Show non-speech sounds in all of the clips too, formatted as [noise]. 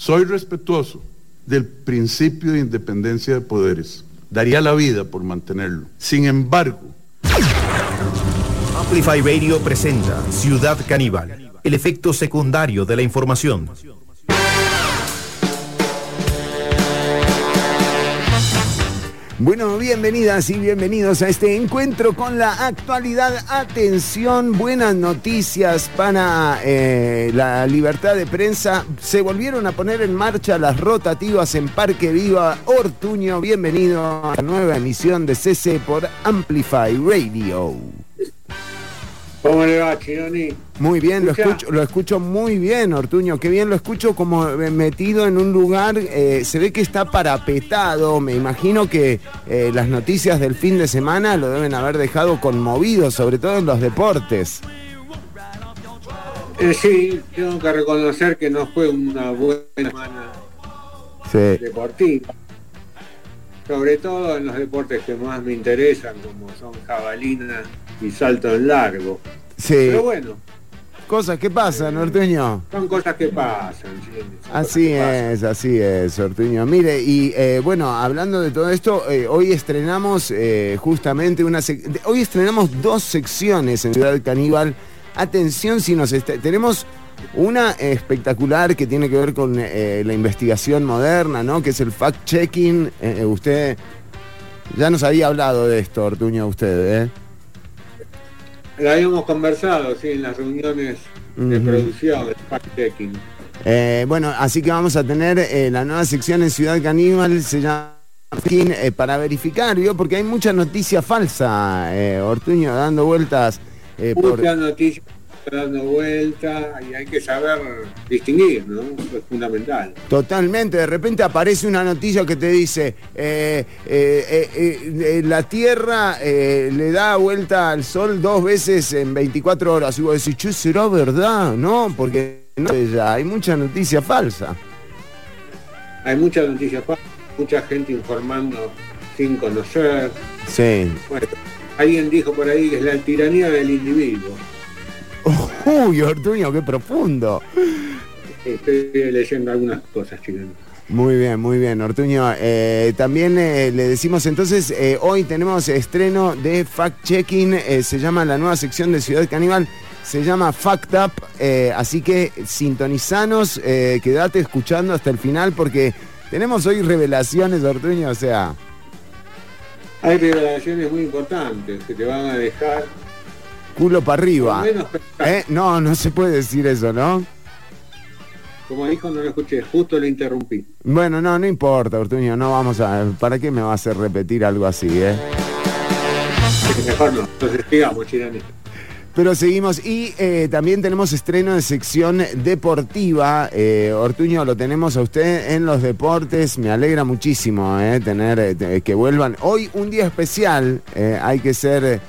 Soy respetuoso del principio de independencia de poderes. Daría la vida por mantenerlo. Sin embargo, Amplify Radio presenta Ciudad Caníbal, el efecto secundario de la información. Bueno, bienvenidas y bienvenidos a este encuentro con la actualidad. Atención, buenas noticias para eh, la libertad de prensa. Se volvieron a poner en marcha las rotativas en Parque Viva Ortuño. Bienvenido a la nueva emisión de CC por Amplify Radio. ¿Cómo le va, Chironi? Muy bien, lo escucho, lo escucho muy bien, Ortuño. Qué bien lo escucho como metido en un lugar. eh, se ve que está parapetado. Me imagino que eh, las noticias del fin de semana lo deben haber dejado conmovido, sobre todo en los deportes. Eh, sí, tengo que reconocer que no fue una buena semana Sí. deportiva. Sobre todo en los deportes que más me interesan, como son jabalina y salto en largo. Sí. Pero bueno, Cosas que pasan, Ortuño. son cosas que pasan. sí, Así pasan. es, así es, Ortuño. Mire, y eh, bueno, hablando de todo esto, eh, hoy estrenamos eh, justamente una... Hoy estrenamos dos secciones en Ciudad Caníbal. Atención si nos... tenemos una espectacular que tiene que ver con eh, la investigación moderna, ¿no? Que es el fact-checking. Eh, eh, usted ya nos había hablado de esto, Ortuño, usted, ¿eh? La habíamos conversado, sí, en las reuniones de producción, de fact-checking. Eh, bueno, así que vamos a tener eh, la nueva sección en Ciudad Caníbal, se llama eh, para verificar, ¿vio? porque hay mucha noticia falsa, eh, Ortuño, dando vueltas por... Muchas noticias dando vuelta y hay que saber distinguir, ¿no? Eso es fundamental. Totalmente, de repente aparece una noticia que te dice, eh, eh, eh, la Tierra le da vuelta al Sol dos veces en 24 horas. Y vos decís, che, ¿será verdad? No, porque no, ya hay mucha noticia falsa. Hay muchas noticias falsas, mucha gente informando sin conocer. Sí. Bueno, alguien dijo por ahí que es la tiranía del individuo. [laughs] Uy, Ortuño, qué profundo. Estoy leyendo algunas cosas chilenas. Muy bien, muy bien, Ortuño. Eh, también eh, le decimos entonces, eh, hoy tenemos estreno de Fact Checking, se llama la nueva sección de Ciudad Caníbal, se llama Fact Up, así que sintonizanos, quédate escuchando hasta el final porque tenemos hoy revelaciones, Ortuño, o sea, Hay revelaciones muy importantes que te van a dejar culo para arriba. lo. ¿Eh? No, no se puede decir eso, ¿no? Como dijo, no lo escuché, justo le interrumpí. Bueno, no, no importa, Ortuño, no vamos a... ¿Para qué me va a hacer repetir algo así, eh? Mejor no. Entonces sigamos, Chirani. Pero seguimos y eh, también tenemos estreno de sección deportiva. Eh, Ortuño, lo tenemos a usted en los deportes. Me alegra muchísimo eh, tener te- que vuelvan. Hoy un día especial, hay que ser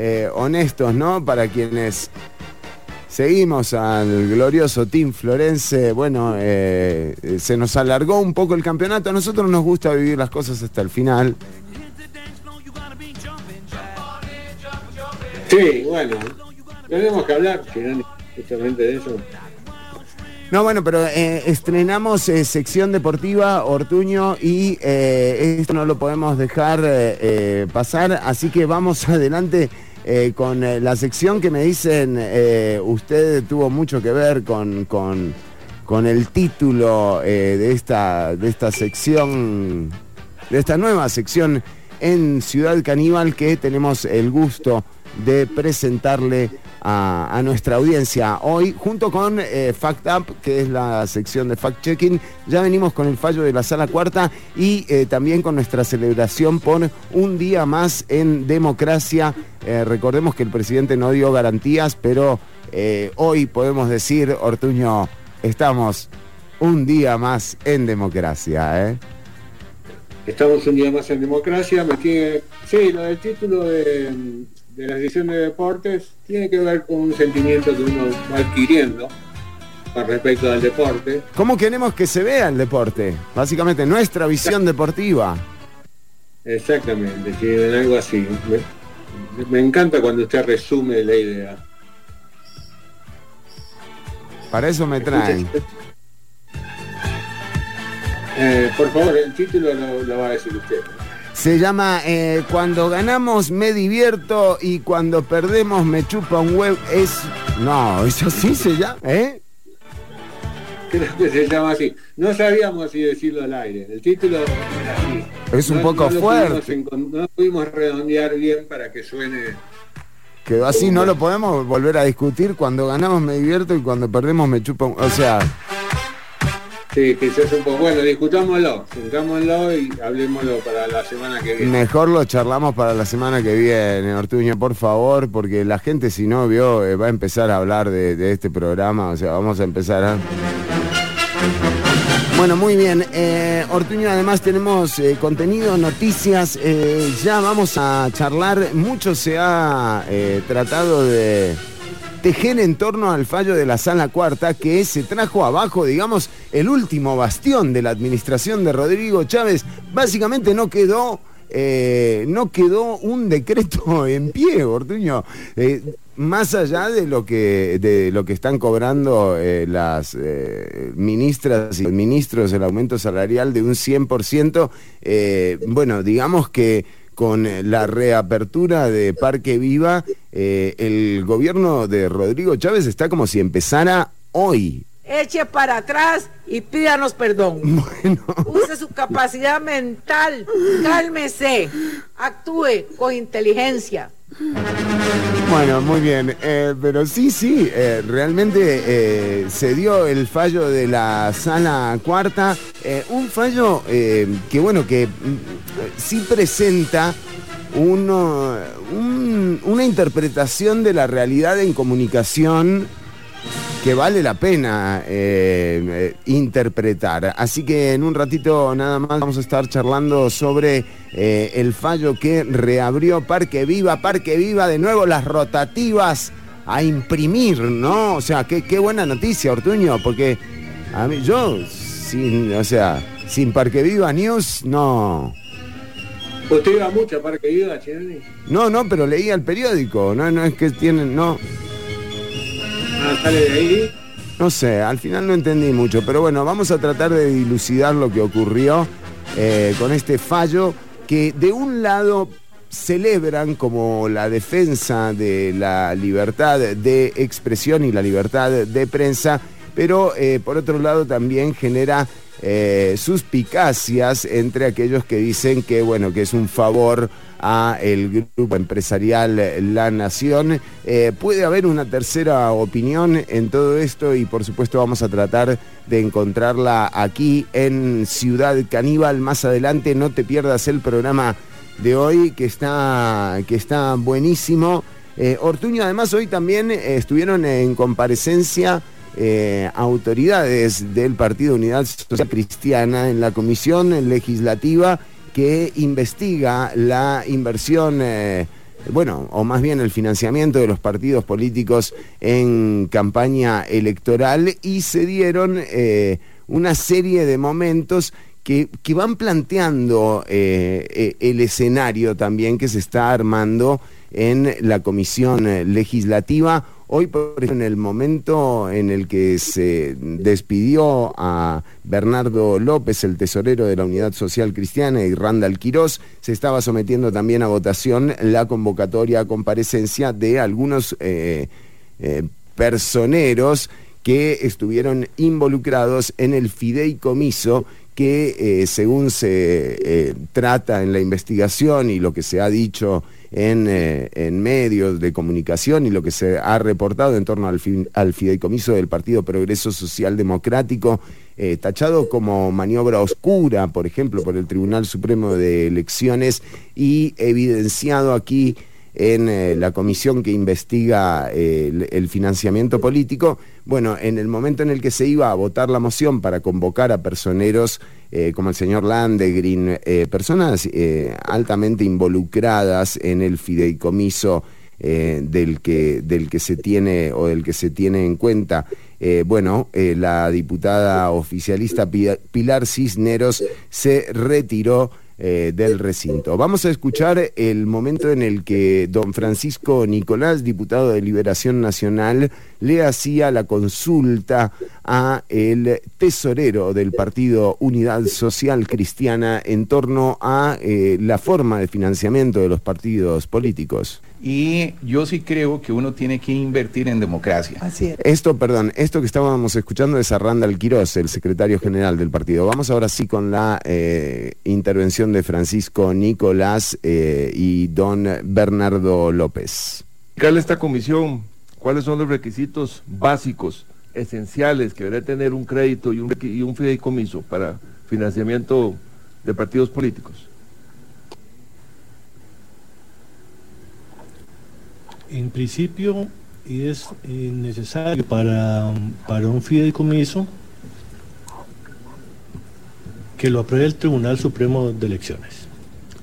eh, honestos, ¿no? Para quienes seguimos al glorioso Team Florense. Bueno, eh, se nos alargó un poco el campeonato. A nosotros nos gusta vivir las cosas hasta el final. Sí, bueno. Tenemos que hablar, justamente de eso. No, bueno, pero eh, estrenamos eh, sección deportiva, Ortuño, y esto no lo podemos dejar pasar, así que vamos [laughs] adelante eh, con eh, la sección que me dicen, eh, usted tuvo mucho que ver con, con, con el título eh, de, esta, de esta sección, de esta nueva sección en Ciudad Caníbal que tenemos el gusto de presentarle a, nuestra audiencia hoy, junto con eh, Fact Up, que es la sección de Fact Checking. Ya venimos con el fallo de la sala cuarta y eh, también con nuestra celebración por un día más en democracia. Eh, recordemos que el presidente no dio garantías, pero hoy podemos decir, Ortuño, estamos un día más en democracia. Estamos un día más en democracia. Me tiene... Sí, lo del título de, de la sección de deportes tiene que ver con un sentimiento que uno va adquiriendo con respecto al deporte. ¿Cómo queremos que se vea el deporte? Básicamente nuestra visión deportiva. Exactamente, sí, en algo así. Me, me encanta cuando usted resume la idea. Para eso me traen. Eh, por favor, el título lo, va a decir usted. Se llama eh, Cuando ganamos me divierto y cuando perdemos me chupa un huevo. Es. No, eso sí se llama, ¿eh? Creo que se llama así. No sabíamos si decirlo al aire. El título era así. Es un poco fuerte. no pudimos redondear bien para que suene. Quedó así, no lo podemos volver a discutir. Cuando ganamos me divierto y cuando perdemos me chupa un. O sea. Sí, quizás un poco. Bueno, discutámoslo, sentámoslo y hablemoslo para la semana que viene. Mejor lo charlamos para la semana que viene, Ortuño, por favor, porque la gente si no vio eh, va a empezar a hablar de, este programa, o sea, vamos a empezar a... Bueno, muy bien. Eh, Ortuño, además tenemos eh, contenido, noticias. ya vamos a charlar. Mucho se ha tratado de tejer en torno al fallo de la sala cuarta que se trajo abajo, digamos, el último bastión de la administración de Rodrigo Chávez. Básicamente no quedó, eh, no quedó un decreto [laughs] en pie, Ortuño. Eh, más allá de lo que, de lo que están cobrando eh, las ministras y ministros, el aumento salarial de un 100%, bueno, digamos que con la reapertura de Parque Viva, eh, el gobierno de Rodrigo Chávez está como si empezara hoy. Eche para atrás y pídanos perdón. [laughs] Bueno. Use su capacidad mental, cálmese, actúe con inteligencia. Bueno, muy bien, eh, pero sí, sí, eh, realmente eh, se dio el fallo de la sala cuarta, un fallo que bueno, que mm, sí presenta uno, una interpretación de la realidad en comunicación que vale la pena eh, eh, interpretar. Así que en un ratito nada más vamos a estar charlando sobre eh, el fallo que reabrió Parque Viva, Parque Viva, de nuevo las rotativas a imprimir, ¿no? O sea, qué, qué buena noticia, Ortuño, porque a mí, yo, sin, o sea, sin Parque Viva News, no. ¿Usted iba mucho a Parque Viva, No, no, pero leía el periódico, no, no es que tienen, no. No sé, al final no entendí mucho, pero bueno, vamos a tratar de dilucidar lo que ocurrió eh, con este fallo que de un lado celebran como la defensa de la libertad de expresión y la libertad de prensa, pero eh, por otro lado también genera eh, suspicacias entre aquellos que dicen que bueno que es un favor a el grupo empresarial La Nación. Eh, puede haber una tercera opinión en todo esto y por supuesto vamos a tratar de encontrarla aquí en Ciudad Caníbal. Más adelante no te pierdas el programa de hoy que está, que está buenísimo. Eh, Ortuño, además hoy también estuvieron en comparecencia eh, autoridades del Partido Unidad Social Cristiana en la comisión legislativa que investiga la inversión, eh, bueno, o más bien el financiamiento de los partidos políticos en campaña electoral y se dieron eh, una serie de momentos que, que van planteando el escenario también que se está armando en la comisión legislativa Hoy, por ejemplo, en el momento en el que se despidió a Bernardo López, el tesorero de la Unidad Social Cristiana, y Randall Quirós, se estaba sometiendo también a votación la convocatoria a comparecencia de algunos eh, eh, personeros que estuvieron involucrados en el fideicomiso que, eh, según se trata en la investigación y lo que se ha dicho eh, en, medios de comunicación y lo que se ha reportado en torno al, fideicomiso del Partido Progreso Social Democrático, eh, tachado como maniobra oscura, por ejemplo, por el Tribunal Supremo de Elecciones y evidenciado aquí en eh, la comisión que investiga el, financiamiento político, bueno, en el momento en el que se iba a votar la moción para convocar a personeros eh, como el señor Landegrin, eh, personas eh, altamente involucradas en el fideicomiso del, que, del que se tiene o del que se tiene en cuenta. bueno, la diputada oficialista Pilar Cisneros se retiró eh, del recinto. Vamos a escuchar el momento en el que don Francisco Nicolás, diputado de Liberación Nacional, le hacía la consulta a el tesorero del partido Unidad Social Cristiana en torno a eh, la forma de financiamiento de los partidos políticos. Y yo sí creo que uno tiene que invertir en democracia. Así es. Esto, perdón, esto que estábamos escuchando es a Randall Quiroz, el secretario general del partido. Vamos ahora sí con la eh, intervención de Francisco Nicolás eh, y don Bernardo López. esta comisión cuáles son los requisitos básicos, esenciales que debe tener un crédito y un, y un fideicomiso para financiamiento de partidos políticos. En principio es eh, necesario para, para un fideicomiso que lo apruebe el Tribunal Supremo de Elecciones.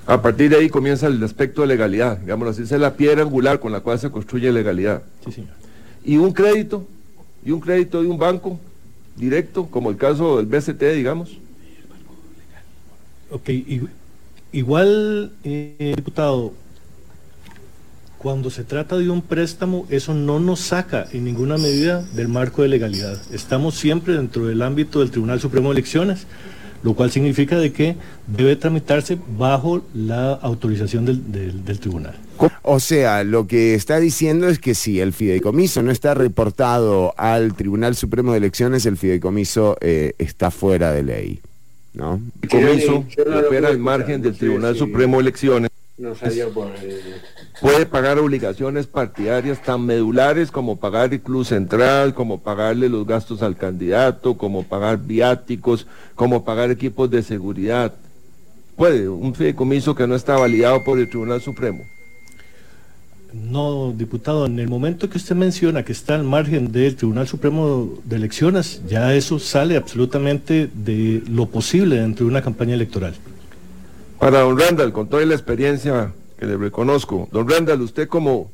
A partir de ahí comienza el aspecto de legalidad, digámoslo así, esa es la piedra angular con la cual se construye legalidad. Sí, señor. Y un crédito, y un crédito de un banco directo, como el caso del BCT, digamos. Ok, igual, eh, diputado, cuando se trata de un préstamo, eso no nos saca en ninguna medida del marco de legalidad. Estamos siempre dentro del ámbito del Tribunal Supremo de Elecciones, lo cual significa de que debe tramitarse bajo la autorización del, tribunal. O sea, lo que está diciendo es que si el fideicomiso no está reportado al Tribunal Supremo de Elecciones, el fideicomiso eh, está fuera de ley. ¿no? El fideicomiso opera al margen del Tribunal Supremo de Elecciones no salió por Puede pagar obligaciones partidarias tan medulares como pagar el club central, como pagarle los gastos al candidato, como pagar viáticos, como pagar equipos de seguridad. Puede, un fideicomiso que no está validado por el Tribunal Supremo. No, diputado, en el momento que usted menciona que está al margen del Tribunal Supremo de Elecciones, ya eso sale absolutamente de lo posible dentro de una campaña electoral. Para don Randall, con toda la experiencia que le reconozco, don Randall, usted como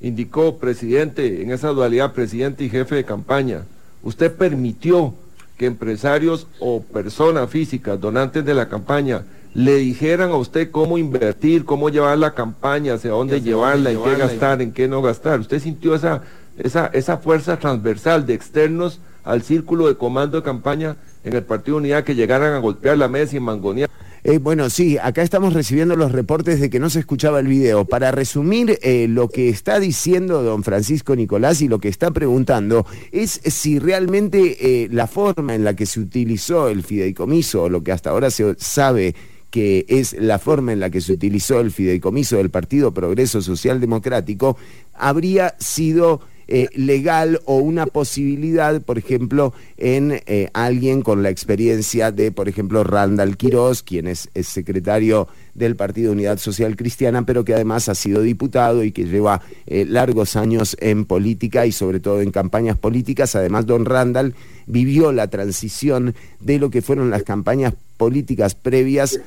indicó presidente, en esa dualidad presidente y jefe de campaña, usted permitió que empresarios o personas físicas, donantes de la campaña, le dijeran a usted cómo invertir, cómo llevar la campaña, hacia dónde llevarla, en qué gastar, en qué no gastar. Usted sintió esa, esa, esa fuerza transversal de externos al círculo de comando de campaña en el Partido Unidad que llegaran a golpear la mesa y mangonear. Eh, bueno, sí, acá estamos recibiendo los reportes de que no se escuchaba el video. Para resumir, eh, lo que está diciendo don Francisco Nicolás y lo que está preguntando es si realmente eh, la forma en la que se utilizó el fideicomiso, o lo que hasta ahora se sabe que es la forma en la que se utilizó el fideicomiso del Partido Progreso Social Democrático, habría sido eh, legal o una posibilidad, por ejemplo, en eh, alguien con la experiencia de, por ejemplo, Randall Quiroz, quien es, secretario del Partido Unidad Social Cristiana, pero que además ha sido diputado y que lleva eh, largos años en política y sobre todo en campañas políticas. Además, don Randall vivió la transición de lo que fueron las campañas políticas previas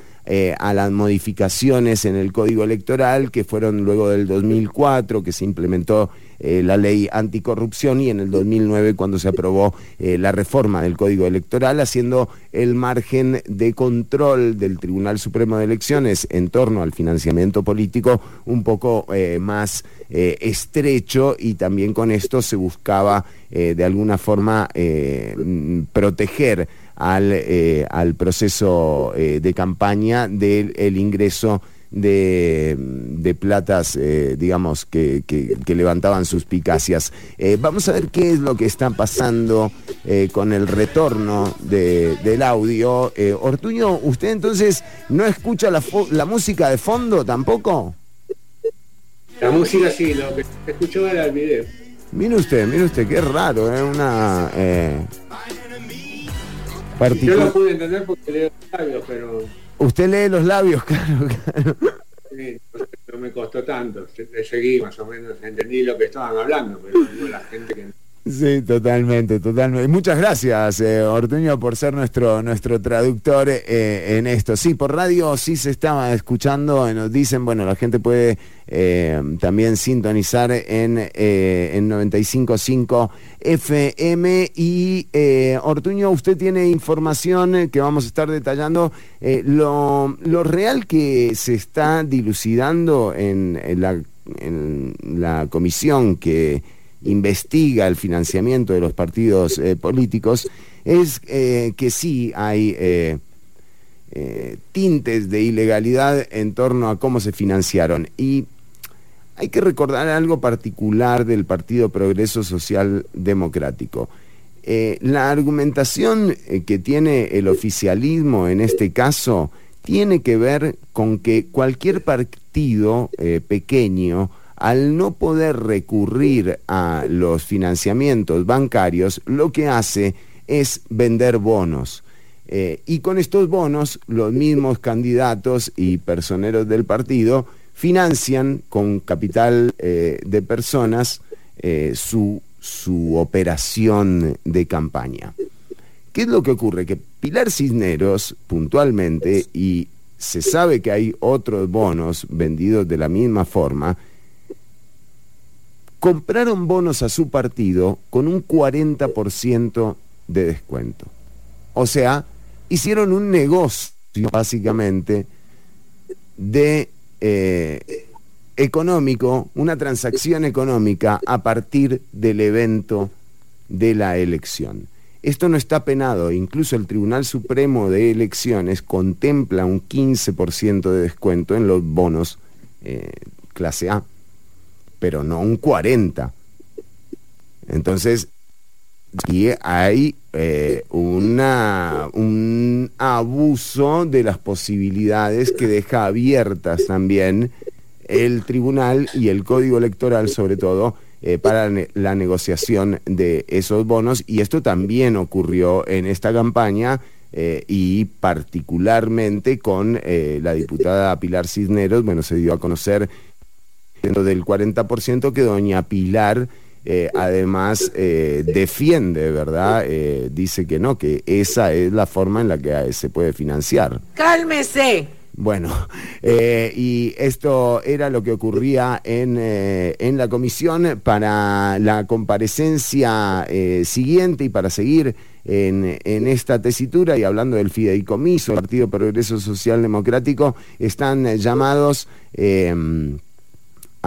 a las modificaciones en el Código Electoral, que fueron luego del 2004, que se implementó eh, la ley anticorrupción y en el 2009 cuando se aprobó eh, la reforma del Código Electoral, haciendo el margen de control del Tribunal Supremo de Elecciones en torno al financiamiento político un poco eh, más estrecho y también con esto se buscaba de alguna forma proteger al, al proceso de campaña del ingreso de, platas, eh, digamos, que, levantaban suspicacias. Eh, vamos a ver qué es lo que está pasando eh, con el retorno del audio. Ortuño, ¿usted entonces no escucha la, la música de fondo tampoco? La música sí, lo que escuchó era el video. Mire usted, mire usted, qué raro, es una... Yo lo pude entender porque leo labios, pero... Usted lee los labios, [laughs] claro, claro. no me costó tanto, seguí más o menos, entendí lo que estaban hablando, pero la gente que Sí, totalmente, totalmente. Muchas gracias, eh, Ortuño, por ser nuestro, nuestro traductor eh, en esto. Sí, por radio sí se estaba escuchando, eh, nos dicen, bueno, la gente puede también sintonizar en, en 95.5 FM. Y Ortuño, usted tiene información que vamos a estar detallando. Lo, lo, real que se está dilucidando en, la, en la comisión que investiga el financiamiento de los partidos eh, políticos, es eh, que sí hay eh, tintes de ilegalidad en torno a cómo se financiaron. Y hay que recordar algo particular del Partido Progreso Social Democrático. la argumentación que tiene el oficialismo en este caso tiene que ver con que cualquier partido pequeño al no poder recurrir a los financiamientos bancarios, lo que hace es vender bonos. Eh, y con estos bonos, los mismos candidatos y personeros del partido financian con capital eh, de personas eh, su, su operación de campaña. ¿Qué es lo que ocurre? Que Pilar Cisneros, puntualmente, y se sabe que hay otros bonos vendidos de la misma forma, compraron bonos a su partido con un 40% de descuento. O sea, hicieron un negocio básicamente de eh, económico, una transacción económica a partir del evento de la elección. Esto no está penado, incluso el Tribunal Supremo de Elecciones contempla un 15% de descuento en los bonos eh, clase A pero no un 40. Entonces, aquí hay eh, una, un abuso de las posibilidades que deja abiertas también el tribunal y el código electoral, sobre todo, eh, para la negociación de esos bonos. Y esto también ocurrió en esta campaña. Eh, y particularmente con la diputada Pilar Cisneros, bueno, se dio a conocer del 40% que doña Pilar eh, además eh, defiende, ¿verdad? Eh, dice que no, que esa es la forma en la que se puede financiar. Cálmese. Bueno, [laughs] y esto era lo que ocurría en, en la comisión para la comparecencia siguiente y para seguir en, en, esta tesitura y hablando del fideicomiso, el Partido Progreso Social Democrático, están llamados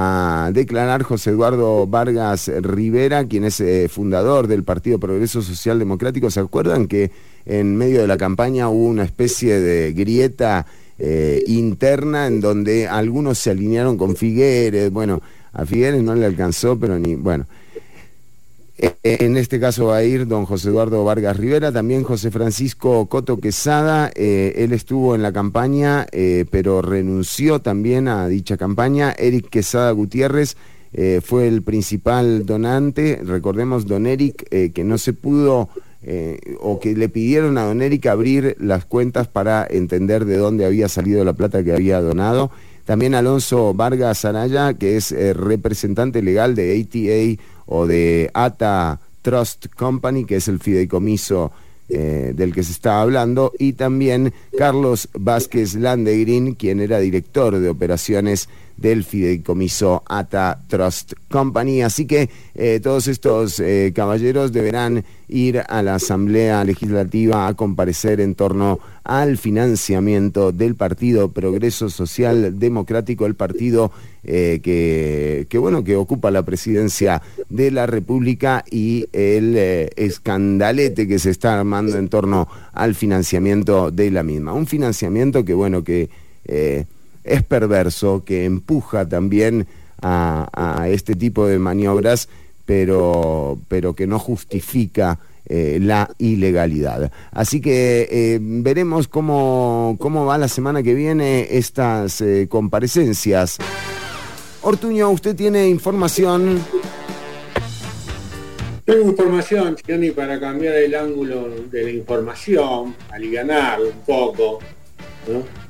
a declarar José Eduardo Vargas Rivera, quien es eh, fundador del Partido Progreso Social Democrático. ¿Se acuerdan que en medio de la campaña hubo una especie de grieta eh, interna en donde algunos se alinearon con Figueres? Bueno, a Figueres no le alcanzó, pero ni, bueno, en este caso va a ir don José Eduardo Vargas Rivera, también José Francisco Coto Quesada, eh, él estuvo en la campaña, eh, pero renunció también a dicha campaña. Eric Quesada Gutiérrez fue el principal donante, recordemos don Eric, que no se pudo, o que le pidieron a don Eric abrir las cuentas para entender de dónde había salido la plata que había donado. También Alonso Vargas Araya, que es representante legal de ATA o de ATA Trust Company, que es el fideicomiso eh, del que se está hablando, y también Carlos Vázquez Landegrin, quien era director de operaciones del fideicomiso ATA Trust Company. Así que eh, todos estos eh, caballeros deberán ir a la Asamblea Legislativa a comparecer en torno al financiamiento del Partido Progreso Social Democrático, el partido eh, que, que, bueno, que ocupa la presidencia de la República y el escandalete que se está armando en torno al financiamiento de la misma. Un financiamiento que, bueno, que es perverso, que empuja también a, este tipo de maniobras, pero, pero que no justifica eh, la ilegalidad. Así que eh, veremos cómo, cómo va la semana que viene estas eh, comparecencias. Ortuño, usted tiene información. Tengo información, Tiani, para cambiar el ángulo de la información, alivianarlo un poco. ¿no?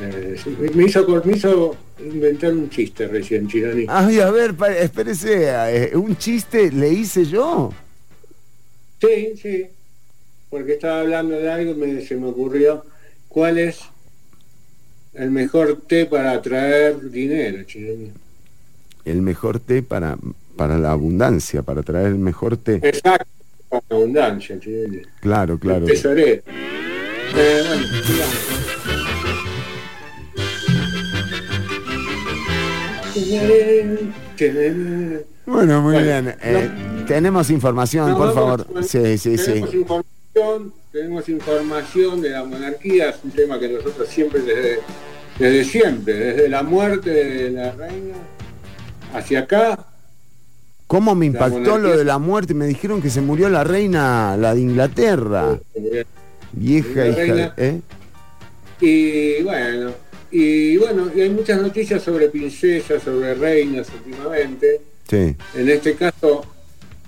Eh, me, hizo, me hizo inventar un chiste recién, Chironi. Ay, a ver, espérese, eh, un chiste le hice yo. Sí, sí. Porque estaba hablando de algo y me- se me ocurrió cuál es el mejor té para atraer dinero, Chironi. El mejor té para, para la abundancia, para traer el mejor té. Exacto, para la abundancia, Chironi. Claro, claro. El tesorero. Eh, bueno, Bueno, muy Bueno, bien. Eh, tenemos información, No, por favor. con- Sí, sí, sí. tenemos información, tenemos información de la monarquía, es un tema que nosotros siempre desde, desde siempre, desde la muerte de la reina hacia acá, ¿Cómo me impactó lo de la muerte? Me dijeron que se murió la reina, la de Inglaterra. Vieja hija. ¿eh? y bueno, y bueno, y hay muchas noticias sobre princesas, sobre reinas últimamente. Sí. En este caso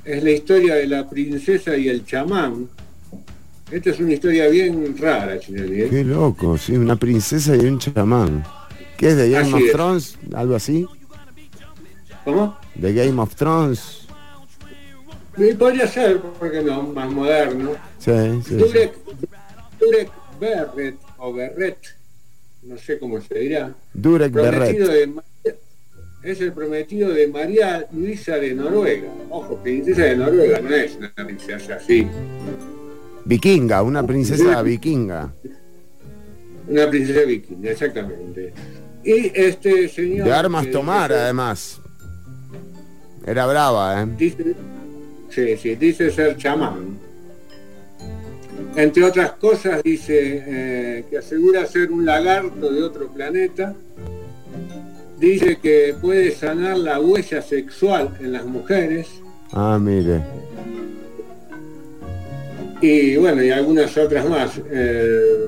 es la historia de la princesa y el chamán. Esta es una historia bien rara, Chinelli. ¿eh? Qué loco, sí, una princesa y un chamán. ¿Qué es de Game Así of es. Thrones? ¿Algo así? ¿Cómo? ¿De Game of Thrones? Y podría ser, porque no, más moderno. Sí, sí. Durek Berret, o Berret, no sé cómo se dirá. Durek prometido de es el prometido de María Luisa de Noruega. Ojo, princesa de Noruega, no es una princesa así. Vikinga, una princesa vikinga. Una princesa vikinga, exactamente. Y este señor... De armas tomar, dice- además. Era brava, ¿eh? Dice, sí, sí, dice ser chamán. Entre otras cosas dice eh, que asegura ser un lagarto de otro planeta. Dice que puede sanar la huella sexual en las mujeres. Ah, mire. Y bueno, y algunas otras más. Eh,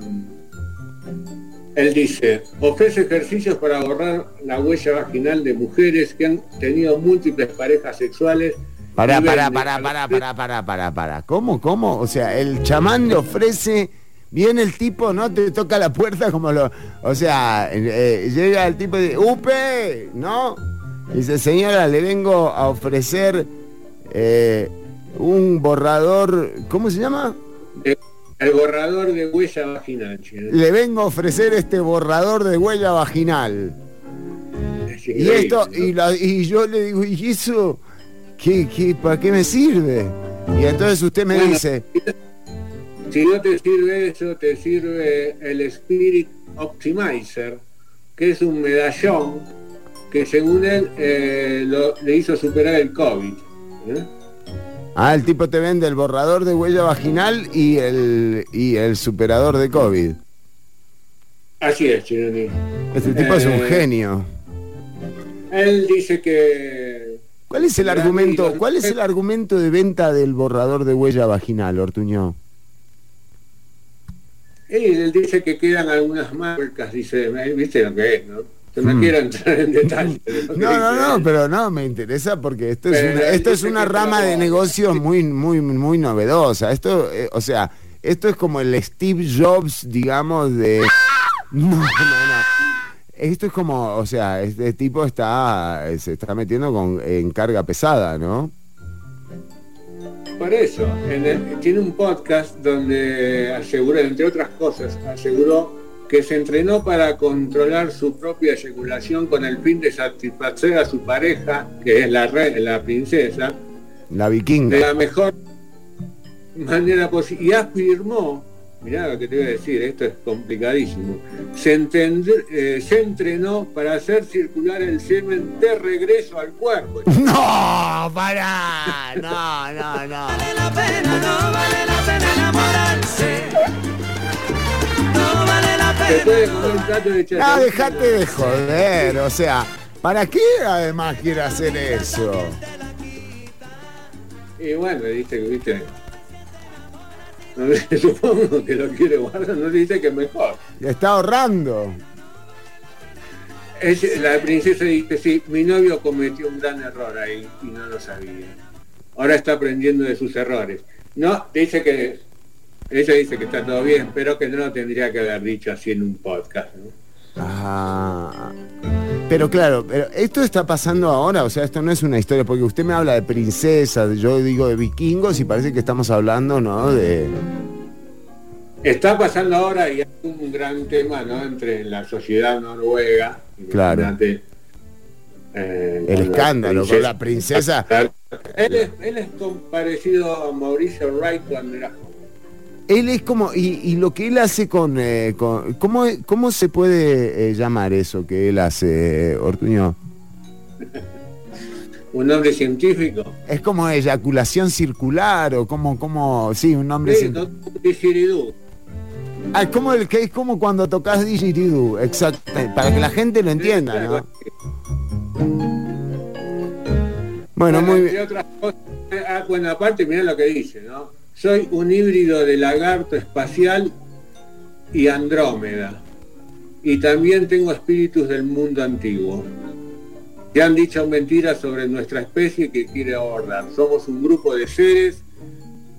él dice, ofrece ejercicios para borrar la huella vaginal de mujeres que han tenido múltiples parejas sexuales. Pará, pará, pará, pará, pará, pará, pará, pará. ¿Cómo, cómo? O sea, el chamán le ofrece, viene el tipo, no te toca la puerta como lo... O sea, eh, llega el tipo y dice, ¡Upe! ¿No? Dice, señora, le vengo a ofrecer eh, un borrador, ¿cómo se llama? El borrador de huella vaginal. che. Le vengo a ofrecer este borrador de huella vaginal. Y esto, ¿no? y, la- y yo le digo, ¿y eso? ¿Qué, qué, ¿Para qué me sirve? Y entonces usted me Bueno, dice, Si no te sirve eso, te sirve el Spirit Optimizer, que es un medallón que según él eh, lo- le hizo superar el COVID. ¿eh? ah, el tipo te vende el borrador de huella vaginal y el, y el superador de COVID. Así es, Chironi. Este tipo es un Eh, genio. Él dice que ¿Cuál es el argumento? ¿Cuál es el argumento de venta del borrador de huella vaginal, Ortuño? él dice que quedan algunas marcas, dice, eh, viste lo que es, ¿no? No Hmm. quiero entrar en detalle. No, [laughs] no, no, él. pero no, me interesa porque esto es Pero una, esto es una rama de negocios muy, muy, muy novedosa. Esto, eh, o sea, esto es como el Steve Jobs, digamos, de... [laughs] No, no, no. Esto es como, o sea, este tipo está, se está metiendo con, en carga pesada, ¿no? Por eso, en el- tiene un podcast donde aseguró, entre otras cosas, aseguró que se entrenó para controlar su propia eyaculación con el fin de satisfacer a su pareja, que es la, re- la princesa, La de vikinga. la mejor manera posible. Y afirmó, mirá lo que te voy a decir, esto es complicadísimo, se, entend- eh, se entrenó para hacer circular el semen de regreso al cuerpo. [laughs] No, pará, no, no, no. vale la pena, no vale la pena enamorarse. No vale la puede pena. comer un plato de No, dejate de joder, o sea, ¿para qué además quiere hacer eso? Y bueno, viste, sé, [laughs] supongo que lo quiere guardar, no dice que es mejor. Está ahorrando. Es- la princesa dice, sí, mi novio cometió un gran error ahí y no lo sabía. Ahora está aprendiendo de sus errores. No, dice que, ella dice que está todo bien, pero que no lo tendría que haber dicho así en un podcast, ¿no? Ah, pero claro, pero esto está pasando ahora, o sea, esto no es una historia, porque usted me habla de princesas, yo digo de vikingos y parece que estamos hablando, ¿no? De... Está pasando ahora y hay un gran tema, ¿no? Entre la sociedad noruega. Claro. eh, El escándalo con la princesa. Él es, él es parecido a Mauricio Wright cuando era joven. Él es como, y, y lo que él hace con, eh, con- ¿cómo, ¿cómo se puede eh, llamar eso que él hace, Ortuño? [laughs] un hombre científico. Es como eyaculación circular o como, como, sí, un nombre Sí, didgeridoo. Ah, es como el que es como cuando tocas didgeridoo, exacto, para que la gente lo entienda, ¿no? Bueno, muy bien. otras cosas, ah, bueno, aparte, mirá lo que dice, ¿no? Soy un híbrido de lagarto espacial y Andrómeda. Y también tengo espíritus del mundo antiguo. Que han dicho mentiras sobre nuestra especie que quiere abordar. Somos un grupo de seres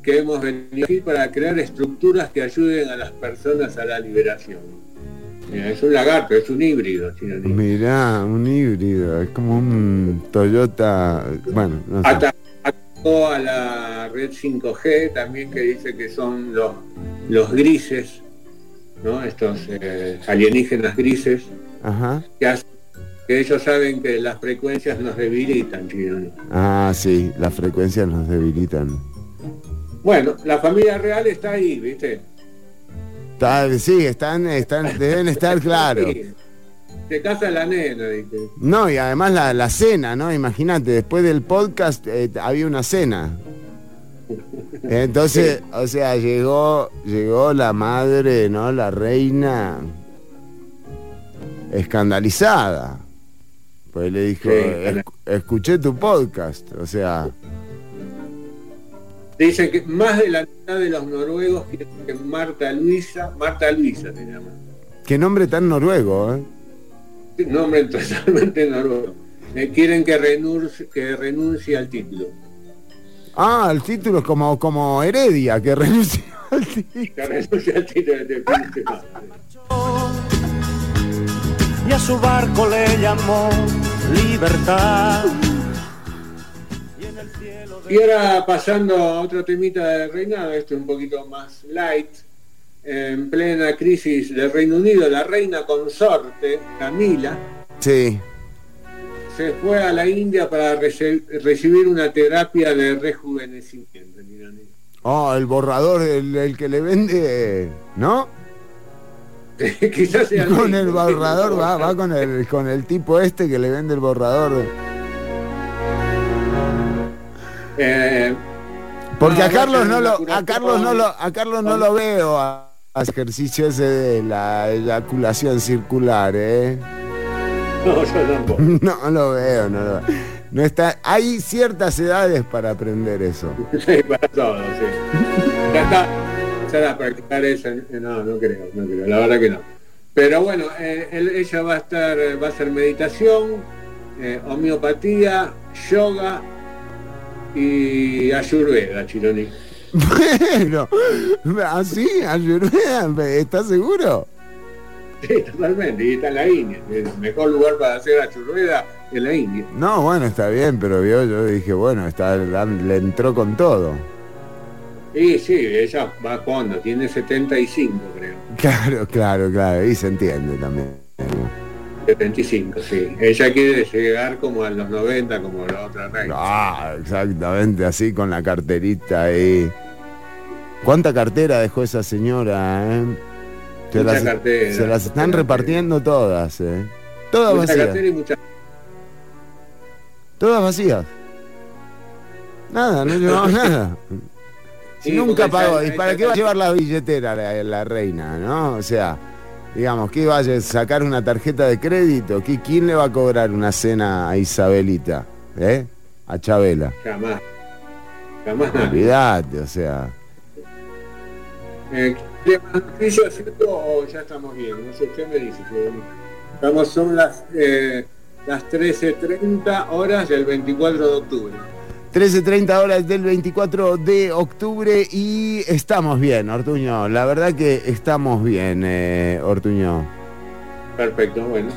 que hemos venido aquí para crear estructuras que ayuden a las personas a la liberación. Mira, es un lagarto, es un híbrido. Mirá, un híbrido, es como un Toyota, bueno, no sé. Atacó a la red 5G también que dice que son los, los grises, ¿no? Estos eh, alienígenas grises, Ajá. que, hacen- que ellos saben que las frecuencias nos debilitan, Chironi. Ah, sí, las frecuencias nos debilitan. Bueno, la familia real está ahí, ¿viste? Está- sí, están, están, deben estar claros. [laughs] Sí. Se casa la nena. No, y además la, la cena, ¿no? Imagínate, después del podcast eh, había una cena. Entonces, [laughs] o sea, llegó, llegó la madre, ¿no? La reina escandalizada. Pues le dijo, Sí, "Esc- escuché tu podcast, o sea, Dice que más de la mitad de los noruegos quieren que Marta Luisa, Marta Luisa se llama, qué nombre tan noruego, ¿eh? Nombre [laughs] totalmente noruego, eh, quieren que renuncie, que renuncie al título. Ah, el título es como, como Heredia, que [laughs] renunció al título. Que renuncie al título de príncipe. y a su barco le llamó libertad. Y ahora pasando a otro temita del reinado, esto es un poquito más light, en plena crisis del Reino Unido, la reina consorte, Camila, Sí. se fue a la India para rece- recibir una terapia de rejuvenecimiento. Oh, el borrador, el, el que le vende, ¿no? [laughs] Quizás sea Con el borrador, va, va con el, con el tipo este que le vende el borrador. Eh, Porque No, a Carlos no lo, a Carlos no lo, a Carlos no lo veo a ejercicio ese de la eyaculación circular, ¿eh? no, yo tampoco. [laughs] No lo veo, no lo No está, hay ciertas edades para aprender eso. [laughs] Sí, para todo, sí. Ya está. Empezar a practicar eso. No, no creo, no creo, la verdad que no. Pero bueno, eh, él- ella va a estar, eh, va a hacer meditación, eh, homeopatía, yoga y ayurveda, Chironi. Bueno, así, ¿estás seguro? Sí, totalmente, y está en la India. El mejor lugar para hacer ayurveda es la India. No, bueno, está bien, pero vio, yo dije, bueno, está, le entró con todo. Y sí, ella va cuando, tiene 75 creo. Claro, claro, claro, y se entiende también. 75, sí. Ella quiere llegar como a los 90 como la otra reina. Ah, exactamente, así con la carterita ahí. ¿Cuánta cartera dejó esa señora, eh? Se Mucha las, cartera, se las están repartiendo todas, eh. Todas Mucha vacías. cartera y mucha Todas vacías. Nada, no llevamos [laughs] nada. Sí, nunca pagó, ¿y para qué va a llevar la billetera la, la reina, no? O sea, digamos, ¿qué vaya a sacar una tarjeta de crédito? ¿Qué, ¿Quién le va a cobrar una cena a Isabelita? ¿Eh? A Chabela. Jamás. Jamás nadie. Olvídate, o sea. Eh, ¿Quiere más noticias, cierto? O ya estamos bien? No sé, usted me dice. Estamos, son las, eh, las 13.30 horas del 24 de octubre. 13.30 horas del 24 de octubre y estamos bien, Ortuño. La verdad que estamos bien, eh, Ortuño. Perfecto, bueno.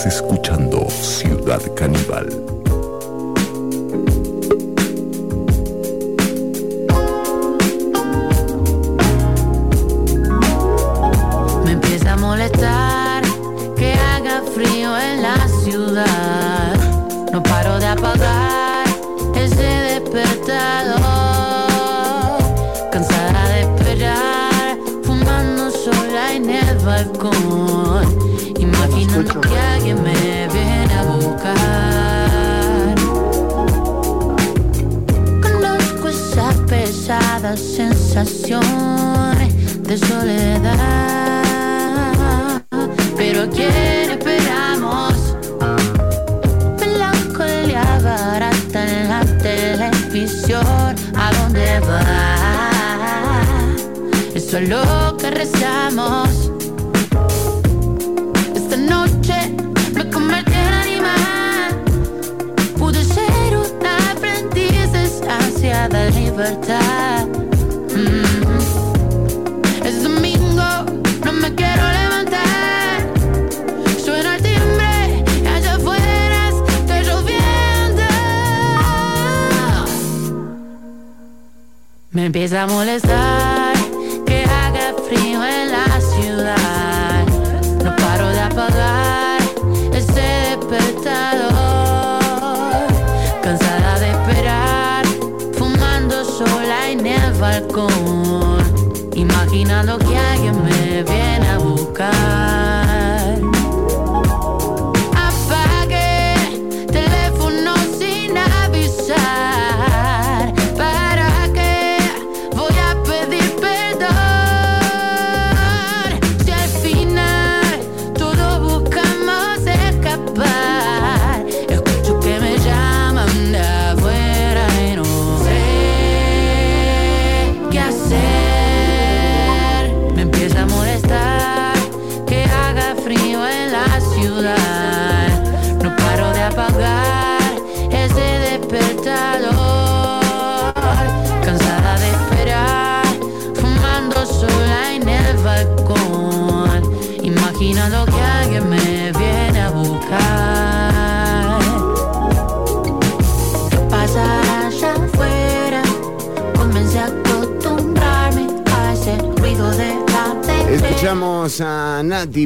Estás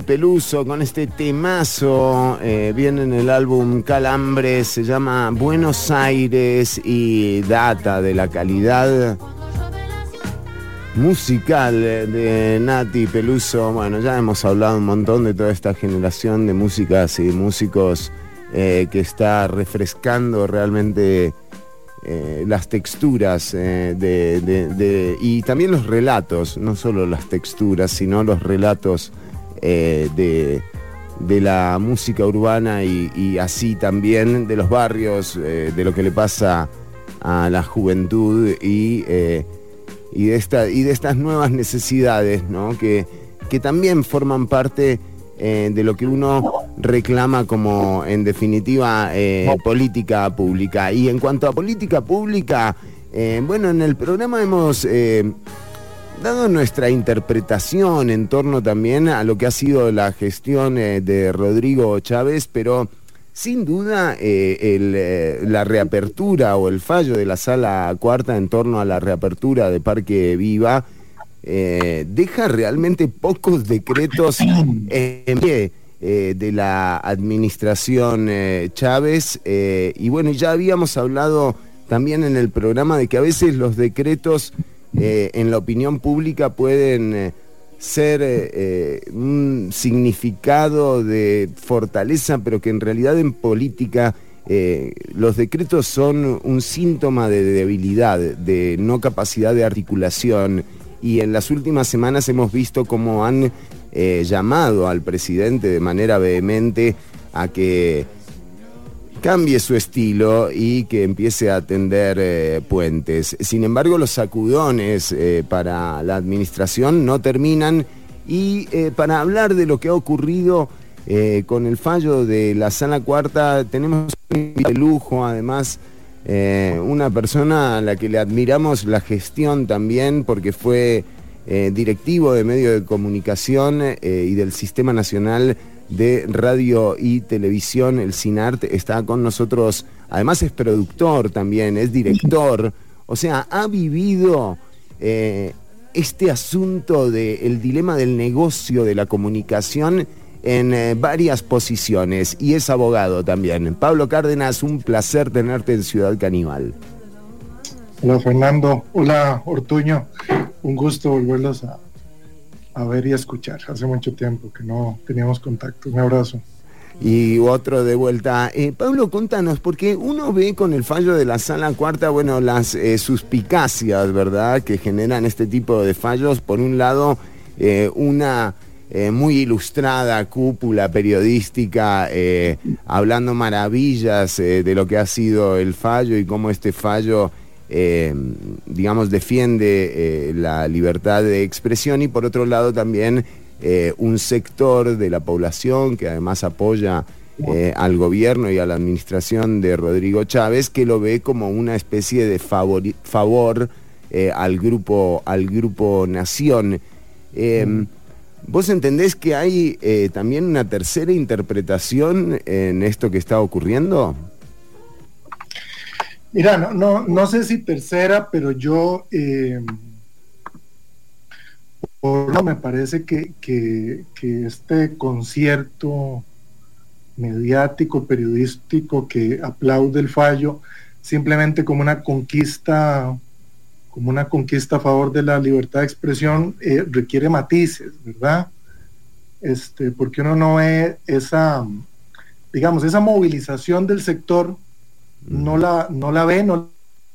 Peluso con este temazo. eh, viene en el álbum Calambres, se llama Buenos Aires y data de la calidad musical de Nati Peluso. Bueno, ya hemos hablado un montón de toda esta generación de músicas y músicos eh, que está refrescando realmente eh, las texturas de- y también los relatos, no solo las texturas, sino los relatos eh, de, de la música urbana y, así también de los barrios, eh, de lo que le pasa a la juventud y, eh, y, de, esta, y de estas nuevas necesidades, ¿no? que, que también forman parte de lo que uno reclama como, en definitiva, política pública. Y en cuanto a política pública, bueno, en el programa hemos dado nuestra interpretación en torno también a lo que ha sido la gestión eh, de Rodrigo Chávez, pero sin duda eh, eh, la reapertura o el fallo de la sala cuarta en torno a la reapertura de Parque Viva deja realmente pocos decretos en pie de la administración Chávez. y bueno, ya habíamos hablado también en el programa de que a veces los decretos eh, en la opinión pública pueden eh, ser eh, un significado de fortaleza, pero que en realidad en política los decretos son un síntoma de debilidad, de no capacidad de articulación. Y en las últimas semanas hemos visto cómo han llamado al presidente de manera vehemente a que cambie su estilo y que empiece a tender eh, puentes. Sin embargo, los sacudones eh, para la administración no terminan y eh, para hablar de lo que ha ocurrido eh, con el fallo de la sala cuarta, tenemos de lujo, además, una persona a la que le admiramos la gestión también, porque fue directivo de medio de comunicación y del Sistema Nacional de Radio y Televisión, el SINART, está con nosotros, además es productor también, es director, o sea, ha vivido eh, este asunto del dilema del negocio de la comunicación en eh, varias posiciones. Y es abogado también. Pablo Cárdenas, un placer tenerte en Ciudad Caníbal. Hola Fernando, hola Ortuño, un gusto volverlos a, a ver y a escuchar. Hace mucho tiempo que no teníamos contacto. Un abrazo. Y otro de vuelta. Eh, Pablo, contanos, porque uno ve con el fallo de la sala cuarta, bueno, las eh, suspicacias, ¿verdad?, que generan este tipo de fallos. Por un lado, eh, una eh, muy ilustrada cúpula periodística eh, hablando maravillas de lo que ha sido el fallo y cómo este fallo, eh, digamos, defiende eh, la libertad de expresión y por otro lado también eh, un sector de la población que además apoya al gobierno y a la administración de Rodrigo Chávez que lo ve como una especie de favor al grupo al grupo Nación. Eh, ¿Vos entendés que hay también una tercera interpretación en esto que está ocurriendo? Mira, no, no, no sé si tercera, pero yo eh, me parece que, que- que este concierto mediático, periodístico que aplaude el fallo simplemente como una conquista, como una conquista a favor de la libertad de expresión, eh, requiere matices, ¿verdad? Este, porque uno no ve esa, digamos, esa movilización del sector no la, no la ve, no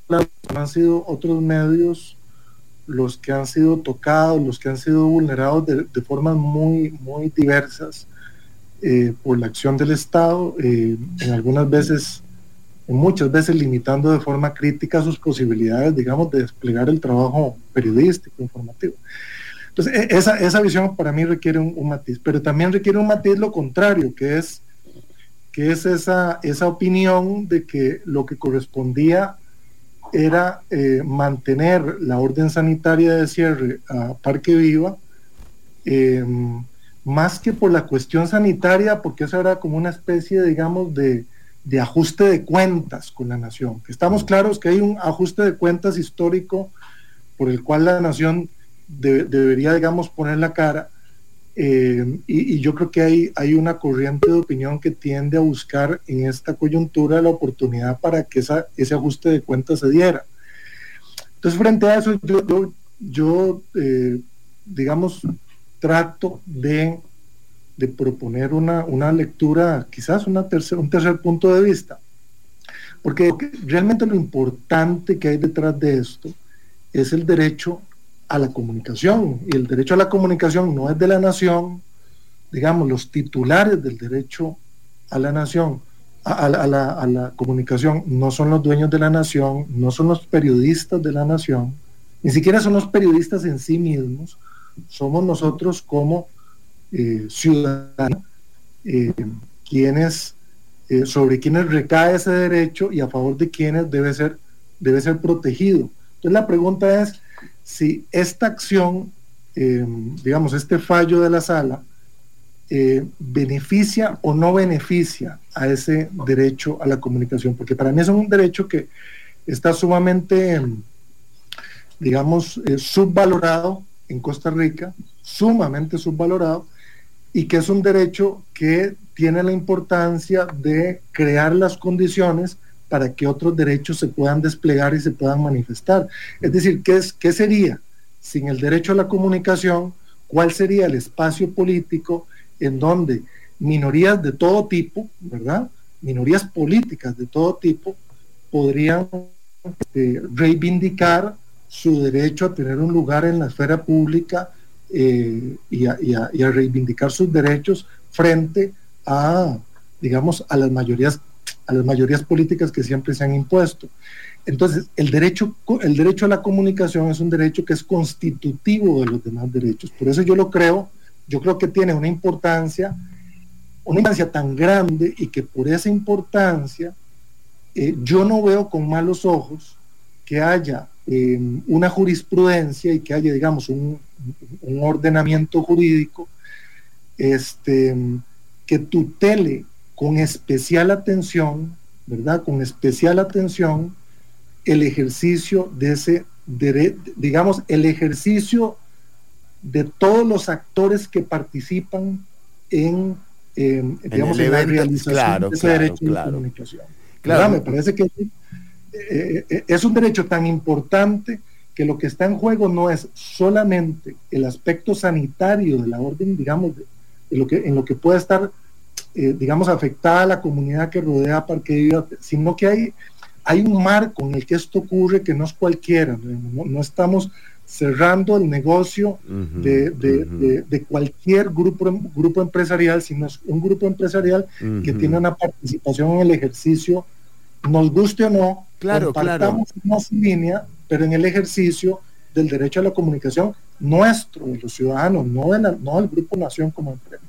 la han sido otros medios los que han sido tocados, los que han sido vulnerados de, formas muy, muy diversas eh, por la acción del Estado, eh, en algunas veces, en muchas veces limitando de forma crítica sus posibilidades, digamos, de desplegar el trabajo periodístico, informativo. Entonces, e- esa, esa visión para mí requiere un matiz, pero también requiere un matiz lo contrario, que es que es esa, esa opinión de que lo que correspondía era eh, mantener la orden sanitaria de cierre a Parque Viva, eh, más que por la cuestión sanitaria, porque eso era como una especie, digamos, de, de ajuste de cuentas con la nación. Estamos claros que hay un ajuste de cuentas histórico por el cual la nación de- debería, digamos, poner la cara, Eh, y, yo creo que hay, hay una corriente de opinión que tiende a buscar en esta coyuntura la oportunidad para que esa, ese ajuste de cuentas se diera. Entonces, frente a eso, yo, eh, digamos, trato de, de proponer una, una lectura, quizás una tercer, un tercer punto de vista. Porque realmente lo importante que hay detrás de esto es el derecho a la comunicación. Y el derecho a la comunicación no es de la nación, digamos, los titulares del derecho a la nación, a, la, a la comunicación, no son los dueños de la nación, no son los periodistas de la nación, ni siquiera son los periodistas en sí mismos, somos nosotros como eh, ciudadanos eh, quienes eh, sobre quienes recae ese derecho y a favor de quienes debe ser debe ser protegido. Entonces la pregunta es si esta acción, eh, digamos, este fallo de la sala, eh, beneficia o no beneficia a ese derecho a la comunicación, porque para mí es un derecho que está sumamente, digamos, eh, subvalorado en Costa Rica, sumamente subvalorado, y que es un derecho que tiene la importancia de crear las condiciones para que otros derechos se puedan desplegar y se puedan manifestar. Es decir, ¿qué, es, qué sería sin el derecho a la comunicación? ¿Cuál sería el espacio político en donde minorías de todo tipo, ¿verdad? Minorías políticas de todo tipo podrían este, reivindicar su derecho a tener un lugar en la esfera pública eh, y, a, y, a, y, a, reivindicar sus derechos frente a, digamos, a las mayorías a las mayorías políticas que siempre se han impuesto. Entonces, el derecho, el derecho a la comunicación es un derecho que es constitutivo de los demás derechos. Por eso yo lo creo, yo creo que tiene una importancia, una importancia tan grande y que por esa importancia eh, yo no veo con malos ojos que haya eh, una jurisprudencia y que haya, digamos, un, un ordenamiento jurídico este, que tutele con especial atención, ¿verdad? Con especial atención el ejercicio de ese, de, digamos, el ejercicio de todos los actores que participan en, eh, digamos, en, en la realización claro, de ese claro, derecho claro. de comunicación. Claro. Me parece que eh, eh, es un derecho tan importante que lo que está en juego no es solamente el aspecto sanitario de la orden, digamos, de, de lo que, en lo que puede estar eh, digamos, afectada a la comunidad que rodea Parque de Vida, sino que hay, hay un marco en el que esto ocurre que no es cualquiera, no, no estamos cerrando el negocio uh -huh, de, de, uh -huh. de, de, cualquier grupo, grupo empresarial, sino es un grupo empresarial uh -huh. que tiene una participación en el ejercicio, nos guste o no, claro, claro. más línea, pero en el ejercicio del derecho a la comunicación nuestro, de los ciudadanos, no, de la, no del Grupo Nación como empresa.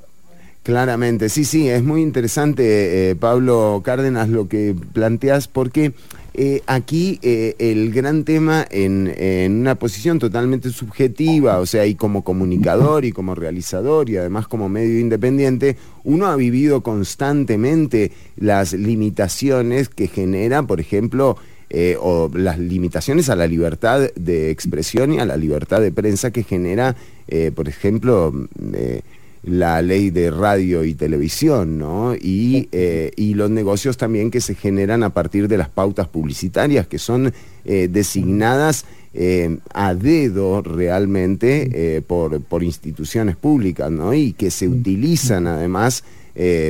Claramente, sí, sí, es muy interesante, eh, Pablo Cárdenas, lo que planteas, porque eh, aquí eh, el gran tema en, una posición totalmente subjetiva, o sea, y como comunicador y como realizador y además como medio independiente, uno ha vivido constantemente las limitaciones que genera, por ejemplo, eh, o las limitaciones a la libertad de expresión y a la libertad de prensa que genera, eh, por ejemplo, eh, la ley de radio y televisión, ¿no? Y, eh, y, los negocios también que se generan a partir de las pautas publicitarias, que son eh, designadas eh, a dedo realmente por, por, instituciones públicas, ¿no? Y que se utilizan además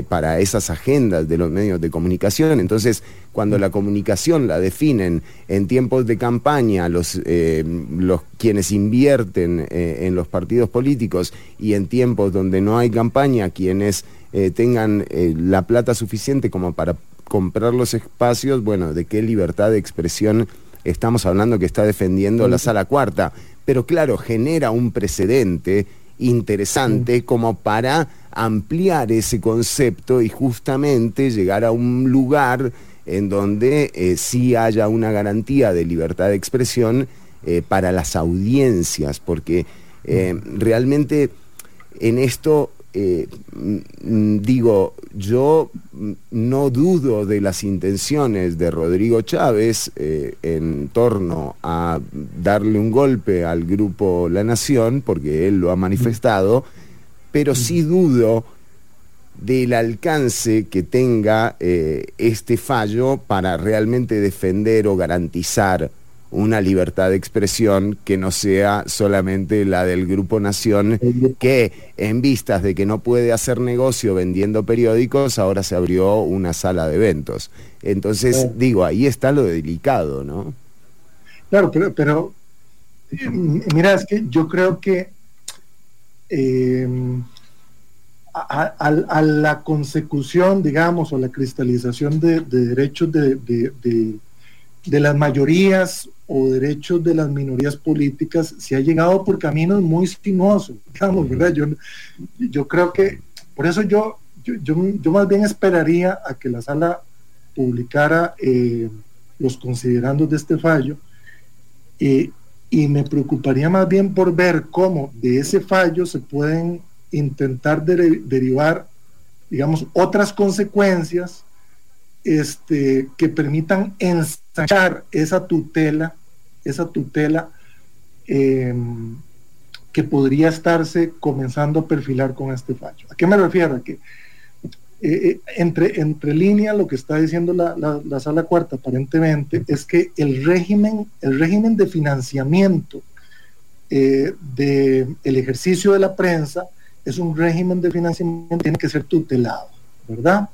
para esas agendas de los medios de comunicación. Entonces, cuando la comunicación la definen en tiempos de campaña los, eh, los quienes invierten eh, en los partidos políticos y en tiempos donde no hay campaña quienes eh, tengan la plata suficiente como para comprar los espacios, bueno, ¿de qué libertad de expresión estamos hablando que está defendiendo la sala cuarta? Pero claro, genera un precedente interesante como para ampliar ese concepto y justamente llegar a un lugar en donde eh, sí haya una garantía de libertad de expresión eh, para las audiencias, porque eh, realmente en esto, digo, yo no dudo de las intenciones de Rodrigo Chávez en torno a darle un golpe al grupo La Nación, porque él lo ha manifestado, pero sí dudo del alcance que tenga eh, este fallo para realmente defender o garantizar una libertad de expresión que no sea solamente la del Grupo Nación, que en vistas de que no puede hacer negocio vendiendo periódicos, ahora se abrió una sala de eventos. Entonces, digo, ahí está lo delicado, ¿no? Claro, pero, pero eh, mira, es que yo creo que eh, a, a- a la consecución, digamos, o la cristalización de, de derechos de, de- las mayorías o derechos de las minorías políticas se ha llegado por caminos muy sinuosos, digamos, ¿verdad? Yo, yo creo que, por eso yo, yo, yo, yo más bien esperaría a que la sala publicara eh, los considerandos de este fallo eh, y me preocuparía más bien por ver cómo de ese fallo se pueden intentar derivar, digamos, otras consecuencias este, que permitan ensanchar esa tutela, esa tutela eh, que podría estarse comenzando a perfilar con este fallo. ¿A qué me refiero? A que eh, eh, entre, entre línea lo que está diciendo la, la- la sala cuarta aparentemente es que el régimen, el régimen de financiamiento eh, del ejercicio de la prensa es un régimen de financiamiento que tiene que ser tutelado, ¿verdad?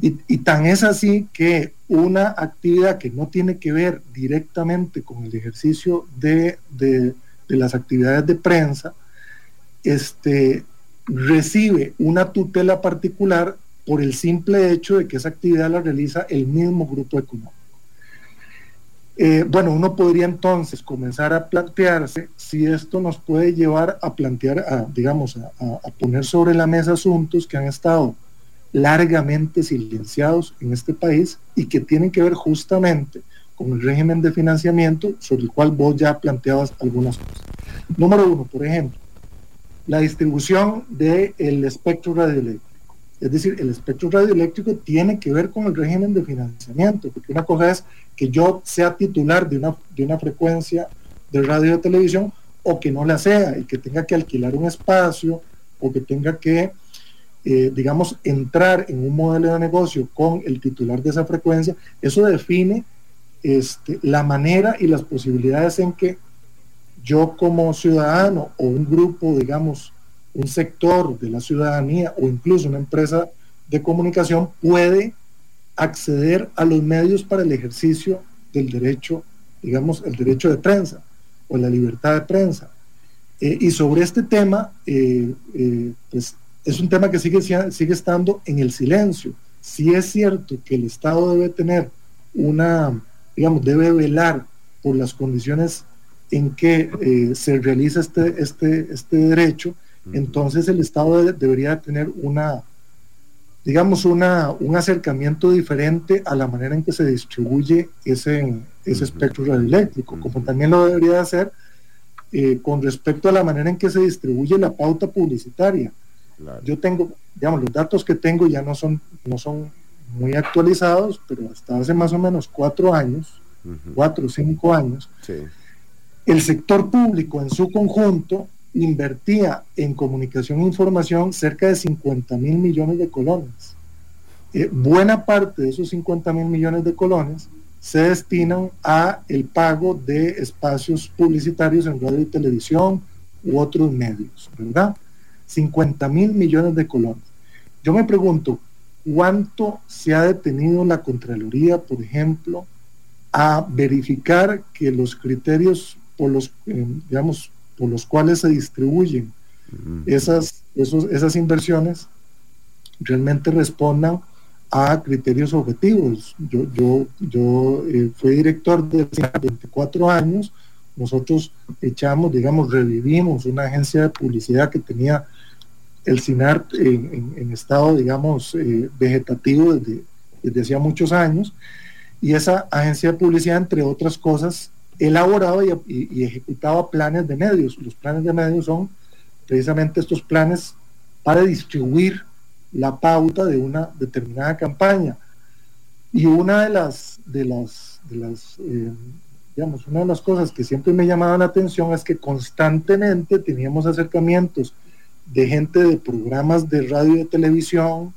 Y, y tan es así que una actividad que no tiene que ver directamente con el ejercicio de, de- de las actividades de prensa, este, recibe una tutela particular por el simple hecho de que esa actividad la realiza el mismo grupo económico. Eh, bueno, uno podría entonces comenzar a plantearse si esto nos puede llevar a plantear, digamos, a- a poner sobre la mesa asuntos que han estado largamente silenciados en este país y que tienen que ver justamente con el régimen de financiamiento sobre el cual vos ya planteabas algunas cosas. Número uno, por ejemplo, la distribución del espectro radioeléctrico. Es decir, el espectro radioeléctrico tiene que ver con el régimen de financiamiento, porque una cosa es que yo sea titular de una, de una frecuencia de radio y televisión o que no la sea y que tenga que alquilar un espacio o que tenga que, eh, digamos, entrar en un modelo de negocio con el titular de esa frecuencia. Eso define este, la manera y las posibilidades en que yo como ciudadano o un grupo, digamos, un sector de la ciudadanía o incluso una empresa de comunicación puede acceder a los medios para el ejercicio del derecho, digamos, el derecho de prensa o la libertad de prensa. Eh, y sobre este tema, eh, eh, pues es un tema que sigue, sigue estando en el silencio. Si es cierto que el Estado debe tener una, digamos, debe velar por las condiciones en que eh, se realiza este, este, este derecho, entonces el Estado de- debería tener una, digamos, una, un acercamiento diferente a la manera en que se distribuye ese, ese espectro radioeléctrico, como también lo debería de hacer eh, con respecto a la manera en que se distribuye la pauta publicitaria. Yo tengo, digamos, los datos que tengo ya no son, no son muy actualizados, pero hasta hace más o menos cuatro años, cuatro o cinco años, el sector público en su conjunto invertía en comunicación e información cerca de 50 mil millones de colones. Eh, buena parte de esos 50 mil millones de colones se destinan a el pago de espacios publicitarios en radio y televisión u otros medios, ¿verdad? 50 mil millones de colones. Yo me pregunto, ¿cuánto se ha detenido la Contraloría, por ejemplo, a verificar que los criterios por los, eh, digamos, por los cuales se distribuyen esas, esos- esas inversiones realmente respondan a criterios objetivos. Yo, yo, yo eh, fui director de 24 años, nosotros echamos, digamos, revivimos una agencia de publicidad que tenía el CINAR en, en- en estado, digamos, eh, vegetativo desde, desde hacía muchos años, y esa agencia de publicidad, entre otras cosas, elaboraba y, y- ejecutaba planes de medios. Los planes de medios son precisamente estos planes para distribuir la pauta de una determinada campaña. Y una de las, de las, de las eh, digamos, una de las cosas que siempre me llamaban la atención es que constantemente teníamos acercamientos de gente de programas de radio y de televisión,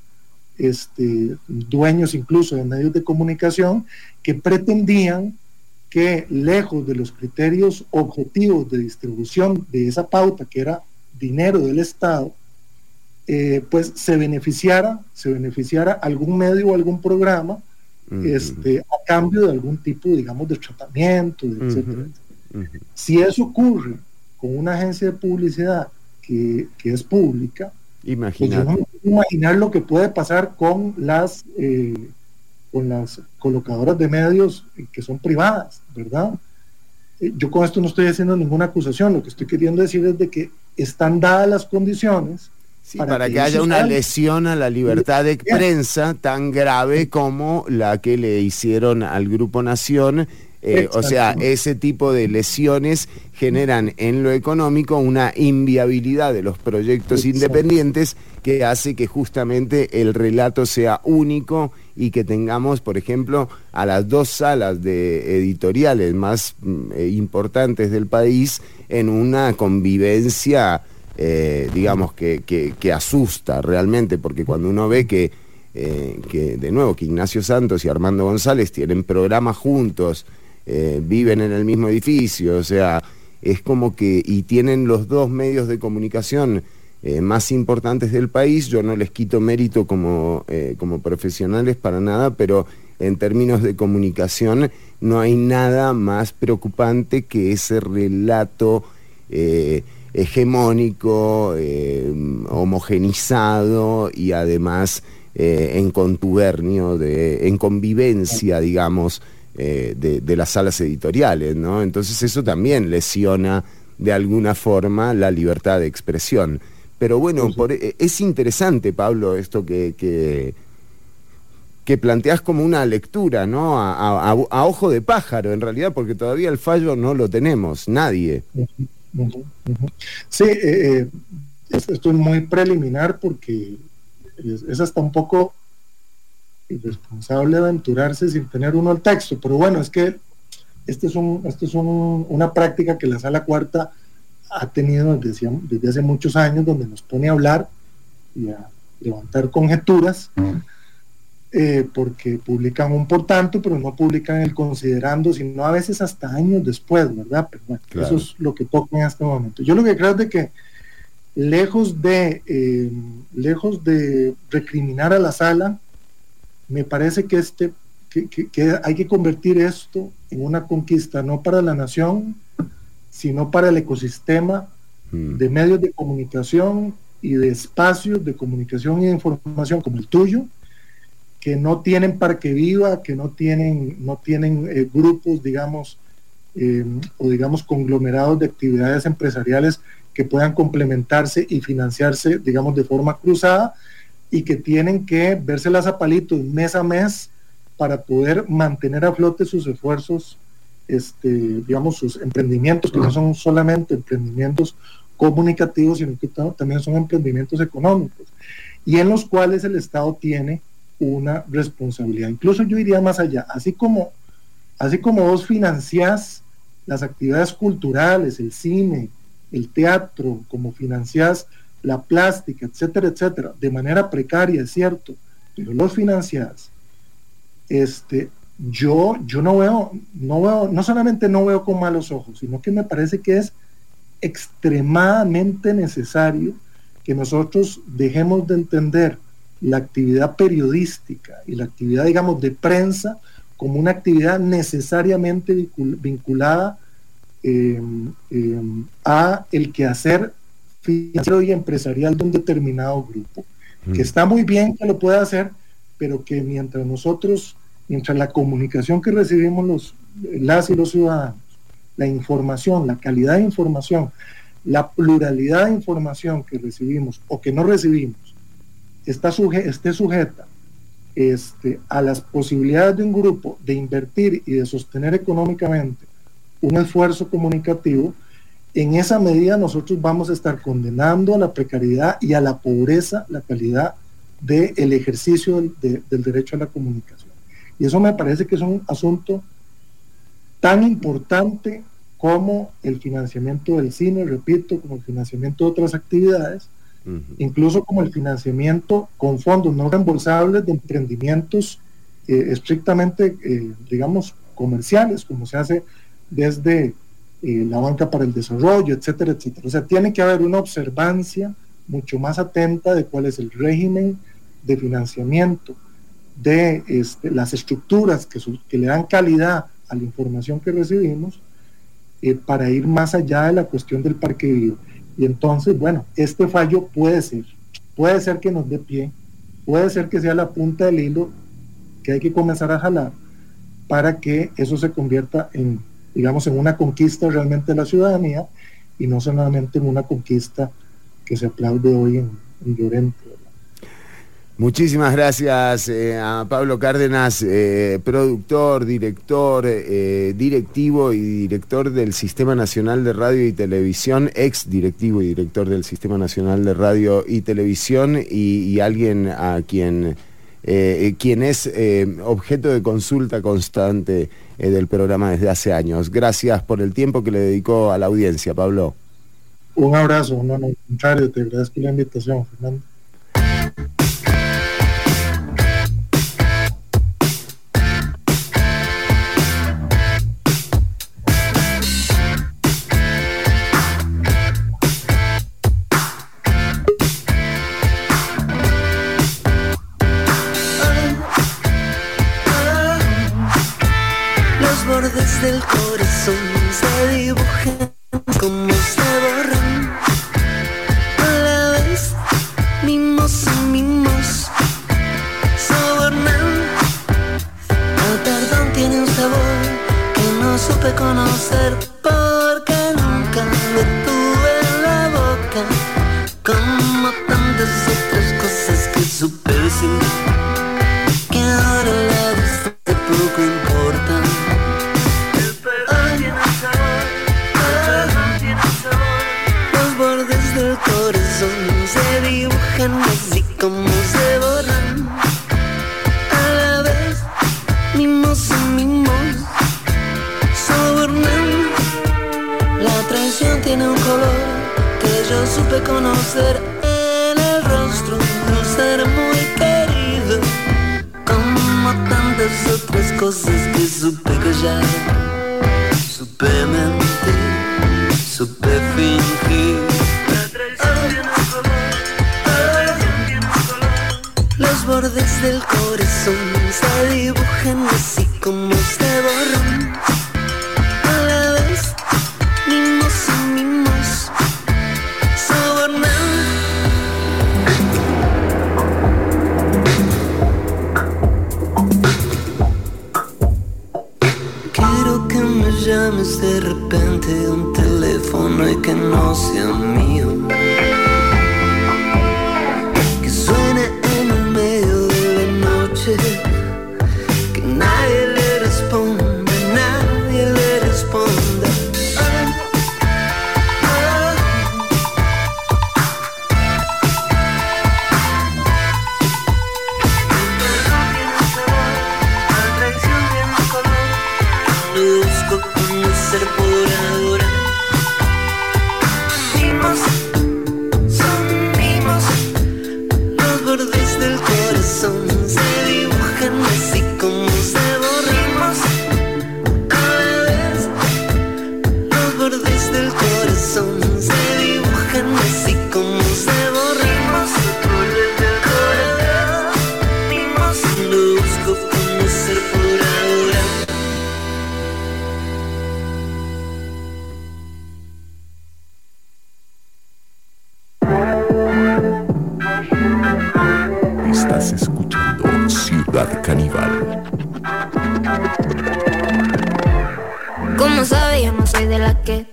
este, dueños incluso de medios de comunicación, que pretendían que lejos de los criterios objetivos de distribución de esa pauta, que era dinero del Estado, eh, pues se beneficiara, se beneficiara algún medio o algún programa este, a cambio de algún tipo, digamos, de tratamiento, etcétera. Si eso ocurre con una agencia de publicidad que, que es pública, pues imaginar lo que puede pasar con las eh, con las colocadoras de medios que son privadas, ¿verdad? Eh, Yo con esto no estoy haciendo ninguna acusación, lo que estoy queriendo decir es de que están dadas las condiciones Sí, para, que, haya una lesión a la libertad de prensa tan grave como la que le hicieron al Grupo Nación. Eh, o sea, ese tipo de lesiones generan en lo económico una inviabilidad de los proyectos independientes que hace que justamente el relato sea único y que tengamos, por ejemplo, a las dos salas de editoriales más mm, eh, importantes del país en una convivencia eh, digamos, que, que- que asusta realmente, porque cuando uno ve que, eh, que, de nuevo, que Ignacio Santos y Armando González tienen programas juntos, eh, viven en el mismo edificio, o sea, es como que, y tienen los dos medios de comunicación eh, más importantes del país, yo no les quito mérito como, eh, como profesionales para nada, pero en términos de comunicación no hay nada más preocupante que ese relato hegemónico, homogenizado y además en contubernio, de, en convivencia, digamos, eh, de, de las salas editoriales, ¿no? Entonces eso también lesiona de alguna forma la libertad de expresión. Pero bueno, por- eh, es interesante, Pablo, esto que, que, que planteás como una lectura, ¿no? A, a- a- a ojo de pájaro, en realidad, porque todavía el fallo no lo tenemos, nadie. Sí, eh, es- esto es muy preliminar porque es, es hasta un poco irresponsable aventurarse sin tener uno el texto, pero bueno, es que este es, un, esto es un- una práctica que la sala cuarta ha tenido desde, desde hace muchos años, donde nos pone a hablar y a levantar conjeturas, eh, porque publican un por tanto, pero no publican el considerando, sino a veces hasta años después, ¿verdad? Pero bueno, Claro. eso es lo que toca en este momento. Yo lo que creo es de que lejos de, eh, lejos de recriminar a la sala, me parece que, este, que, que- que hay que convertir esto en una conquista, no para la nación, sino para el ecosistema Mm. de medios de comunicación y de espacios de comunicación y de información como el tuyo, que no tienen parque viva, que no tienen, no tienen eh, grupos, digamos, eh, o digamos conglomerados de actividades empresariales que puedan complementarse y financiarse, digamos, de forma cruzada y que tienen que vérselas a palitos mes a mes para poder mantener a flote sus esfuerzos, este, digamos, sus emprendimientos, que no son solamente emprendimientos comunicativos, sino que ta- también son emprendimientos económicos, y en los cuales el Estado tiene una responsabilidad. Incluso yo iría más allá, así como, así como vos financiás las actividades culturales, el cine, el teatro, como financiás la plástica, etcétera, etcétera, de manera precaria, es cierto, pero los financiás, este, yo, yo no veo, no veo, no solamente no veo con malos ojos, sino que me parece que es extremadamente necesario que nosotros dejemos de entender la actividad periodística y la actividad, digamos, de prensa como una actividad necesariamente vincul- vinculada eh, a el quehacer financiero y empresarial de un determinado grupo, que está muy bien que lo pueda hacer, pero que mientras nosotros, mientras la comunicación que recibimos los, las y los ciudadanos, la información, la calidad de información, la pluralidad de información que recibimos o que no recibimos, está suje- esté sujeta este, a las posibilidades de un grupo de invertir y de sostener económicamente un esfuerzo comunicativo, en esa medida nosotros vamos a estar condenando a la precariedad y a la pobreza la calidad del ejercicio del, de- del derecho a la comunicación. Y eso me parece que es un asunto tan importante como el financiamiento del cine, repito, como el financiamiento de otras actividades, incluso como el financiamiento con fondos no reembolsables de emprendimientos eh, estrictamente, eh, digamos, comerciales, como se hace desde eh, la banca para el desarrollo, etcétera, etcétera. O sea, tiene que haber una observancia mucho más atenta de cuál es el régimen de financiamiento, de este, las estructuras que, le dan calidad a la información que recibimos, eh, para ir más allá de la cuestión del parque vivo. Y entonces, bueno, este fallo puede ser, puede ser que nos dé pie, puede ser que sea la punta del hilo que hay que comenzar a jalar para que eso se convierta en, digamos, en una conquista realmente de la ciudadanía y no solamente en una conquista que se aplaude hoy en, en Llorente. Muchísimas gracias eh, a Pablo Cárdenas, eh, productor, director, eh, directivo y director del Sistema Nacional de Radio y Televisión, ex directivo y director del Sistema Nacional de Radio y Televisión y, y alguien a quien, eh, quien es eh, objeto de consulta constante eh, del programa desde hace años. Gracias por el tiempo que le dedicó a la audiencia, Pablo. Un abrazo, no, no, contrario, te agradezco la invitación, Fernando.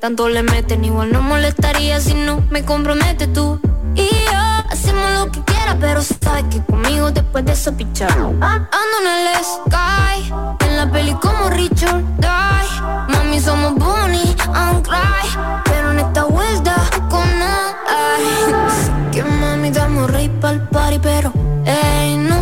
Tanto le meten. Igual no molestaría si no me compromete tú. Y yo hacemos lo que quiera, pero sabes que conmigo después de eso pichar. Ando en el sky, en la peli como Richard Die. Mami, somos Bonnie and Clyde. Pero en esta vuelta con ay. [laughs] Que mami, damos rey pa'l party, pero ey, no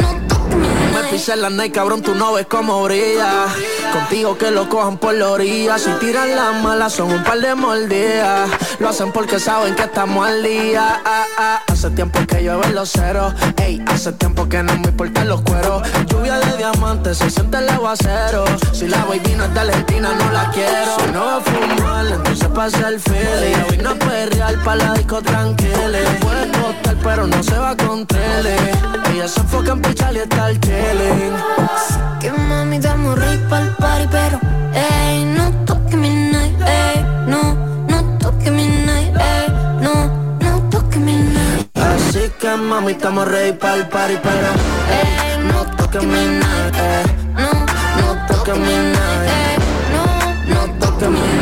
no. Me pisé la night, cabrón, tú no ves cómo brilla. Contigo que lo cojan por la orilla. Si tiran las malas, son un par de mordidas. Lo hacen porque saben que estamos al día. Ah, ah, Hace tiempo que llueven los ceros. Ey, hace tiempo que no me importan los cueros. Lluvia de diamantes, se siente el aguacero. Si la baby no es de Argentina, no la quiero. Si no va a fumar, entonces pasa el feeling. Hoy no puede real pa' la disco tranquila. Puede costar, pero no se va con tele. Ella se enfoca en pichar y está el chilling. Que mami damos rey pa'l party, pero ey, no toque mi night, ey, no que mami, estamos ready para el party, pero ey, no toques mi night, ey, no, no toques mi night, ey, no, no toques mi night.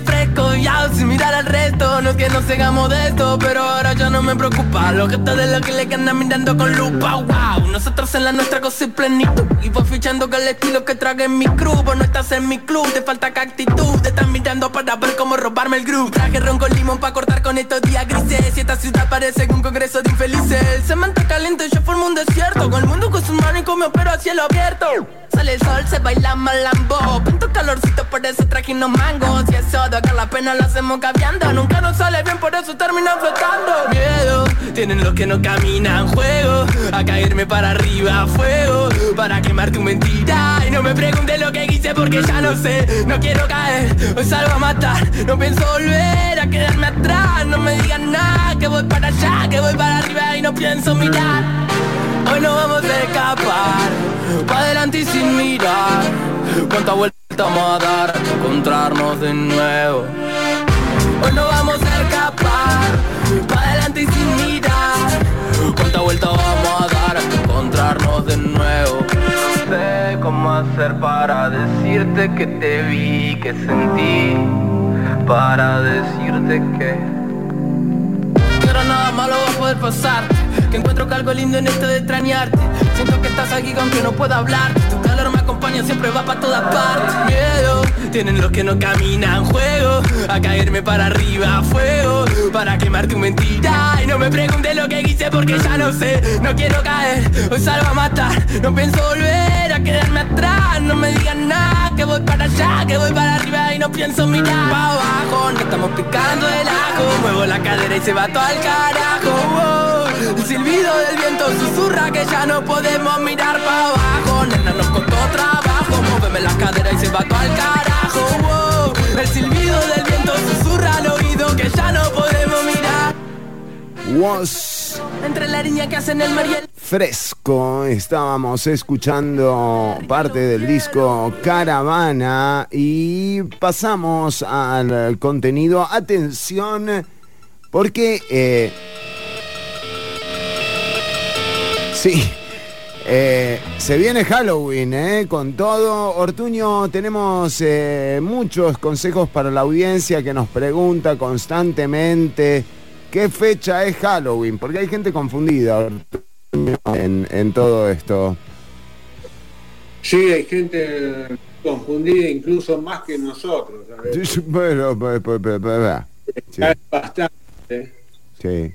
Que fresco. Ya sin mirar al resto, no es que nos sigamos de esto, pero ahora ya no me preocupa. Lo que está de lo que le andan mirando con lupa, wow. Nosotros en la nuestra cosa y plenitud. Y voy fichando con el estilo que trague en mi crew. Vos no estás en mi club, te falta que actitud. Te están mirando para ver cómo robarme el groove. Traje ron con limón para cortar con estos días grises. Y esta ciudad parece un congreso de infelices. El cemento caliente, yo formo un desierto. Con el mundo con sus manos y con mi pero a cielo abierto. Sale el sol, se baila malambo. Pinto calorcito, por eso traje unos mangos. Y eso de acá la pena lo hacemos cambiando. Nunca nos sale bien, por eso terminan flotando. Miedo, tienen los que no caminan juego. A caerme para arriba, fuego. Para quemar tu mentira. Y no me preguntes lo que hice porque ya no sé. No quiero caer, hoy salgo a matar. No pienso volver a quedarme atrás. No me digan nada, que voy para allá, que voy para arriba y no pienso mirar. Hoy no vamos a escapar, pa' adelante y sin mirar. ¿Cuántas vueltas vamos a dar encontrarnos de nuevo? Hoy no vamos a escapar, pa' adelante y sin mirar. ¿Cuántas vueltas vamos a dar encontrarnos de nuevo? No sé cómo hacer para decirte que te vi, que sentí, para decirte que pero nada malo va a poder pasar Que encuentro que algo lindo en esto de extrañarte. Siento que estás aquí aunque no pueda hablar. Tu calor me acompaña, siempre va para todas partes. Miedo, tienen los que no caminan Juego, a caerme para arriba Fuego, para quemar tu mentira. Y no me preguntes lo que hice porque ya no sé. No quiero caer, hoy salgo a matar. No pienso volver quedarme atrás. No me digan nada, que voy para allá Que voy para arriba y no pienso mirar. Pa' abajo, no estamos picando el ajo. Muevo la cadera y se va todo al carajo. El silbido del viento susurra que ya no podemos mirar para abajo. Nena nos costó trabajo. Móveme la cadera y se va todo al carajo. El silbido del viento susurra al oído que ya no Was Entre la niña que hacen el mar y el fresco. Estábamos escuchando parte del disco Caravana y pasamos al contenido. Atención, porque eh, sí. eh, se viene Halloween, eh, con todo. Ortuño, tenemos eh, muchos consejos para la audiencia que nos pregunta constantemente qué fecha es Halloween, porque hay gente confundida en, en todo esto. Sí, hay gente confundida incluso más que nosotros. pues, pues, pues, pues, va. Sí, Bastante. sí.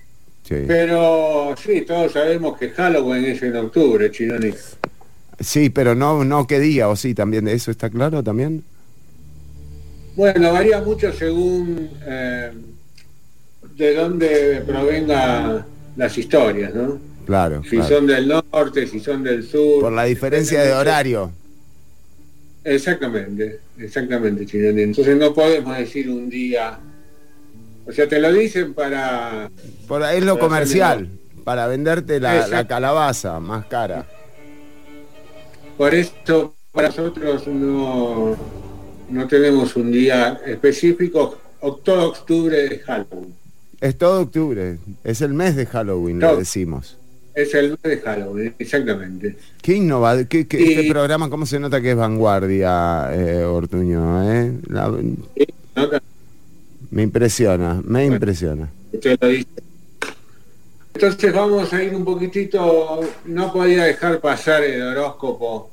Sí. Pero sí, todos sabemos que Halloween es en octubre, Chinoni. Sí, pero no, no qué día, o sí, también, ¿eso está claro también? Bueno, varía mucho según eh, de dónde provenga las historias, ¿no? Claro. Si claro. son del norte, si son del sur. Por la diferencia de horario. Exactamente, exactamente, Chinoni. Entonces no podemos decir un día. O sea, te lo dicen para. Por ahí es lo comercial, para venderte la, calabaza más cara. Por eso para nosotros no, no tenemos un día específico. Todo octubre es Halloween. Es todo octubre, es el mes de Halloween, No. le decimos. Es el mes de Halloween, exactamente. Qué innovador, qué, qué- Y- este programa, ¿cómo se nota que es vanguardia, eh, Ortuño? eh? La- ¿no? me impresiona, me impresiona. Lo dice. Entonces vamos a ir un poquitito, no podía dejar pasar el horóscopo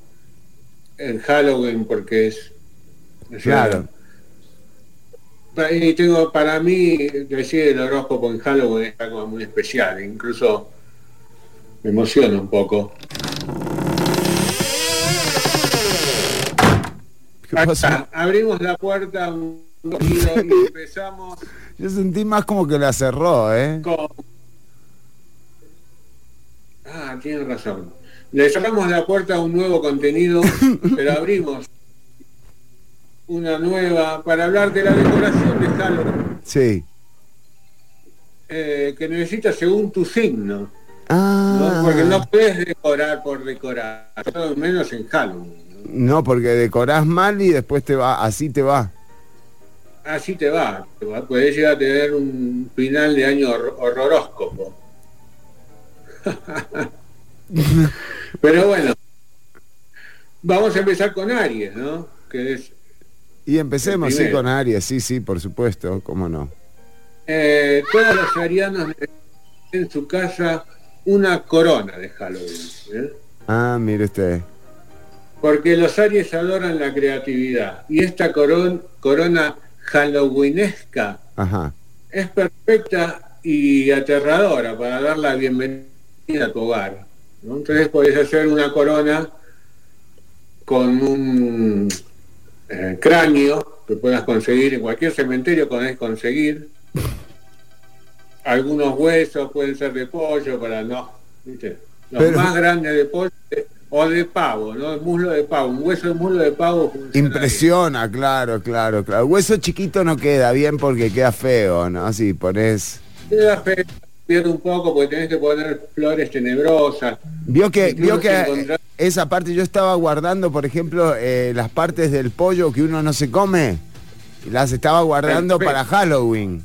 en Halloween porque es... Claro. Y tengo, para mí, decir el horóscopo en Halloween es algo muy especial, incluso me emociona un poco. Acá, abrimos la puerta un y [laughs] empezamos Yo sentí más como que la cerró, ¿eh? con... Ah, tiene razón. Le cerramos la puerta a un nuevo contenido, [laughs] pero abrimos una nueva para hablar de la decoración de Halloween, Sí. eh, que necesita según tu signo. Ah. ¿no? Porque no puedes decorar por decorar, todo menos en Halloween. No, porque decorás mal y después te va, así te va. Así te va, te va- puedes llegar a tener un final de año hor- horroróscopo. [laughs] Pero bueno, vamos a empezar con Aries, ¿no? Que es Y empecemos, sí, con Aries, sí, sí, por supuesto, cómo no. eh, todos los arianos necesitan en su casa una corona de Halloween. ¿eh? Ah, mire usted. Porque los Aries adoran la creatividad y esta coron- corona halloweenesca Ajá. es perfecta y aterradora para dar la bienvenida a tu hogar. ¿no? Entonces podés hacer una corona con un eh, cráneo que puedas conseguir en cualquier cementerio, podés conseguir. Algunos huesos pueden ser de pollo para no, ¿viste? Los Pero- más grandes de pollo o de pavo, ¿no? El muslo de pavo, un hueso de muslo de pavo Impresiona, claro, claro, claro. Hueso chiquito no queda bien porque queda feo, ¿no? Si pones... Queda feo, pierde un poco porque tenés que poner flores tenebrosas. Vio que, vio que encontrar- esa parte yo estaba guardando, por ejemplo, eh, las partes del pollo que uno no se come, las estaba guardando Perfecto. para Halloween.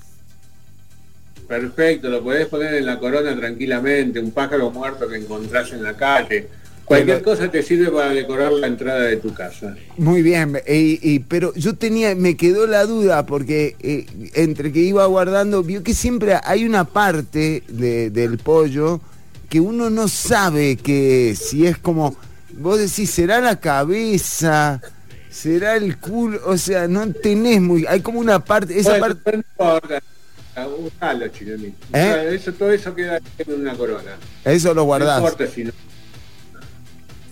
Perfecto, lo podés poner en la corona tranquilamente, un pájaro muerto que encontrás en la calle. Cualquier cosa te sirve para decorar la entrada de tu casa. Muy bien, y- y- pero yo tenía, me quedó la duda porque eh, entre que iba guardando, vio que siempre hay una parte de- del pollo que uno no sabe que si es como, vos decís, será la cabeza, será el culo, o sea, no tenés muy, hay como una parte, esa Bueno, parte, importa, usalo. ¿Eh? Eso, todo eso queda en una corona. eso lo guardás. No importa si no.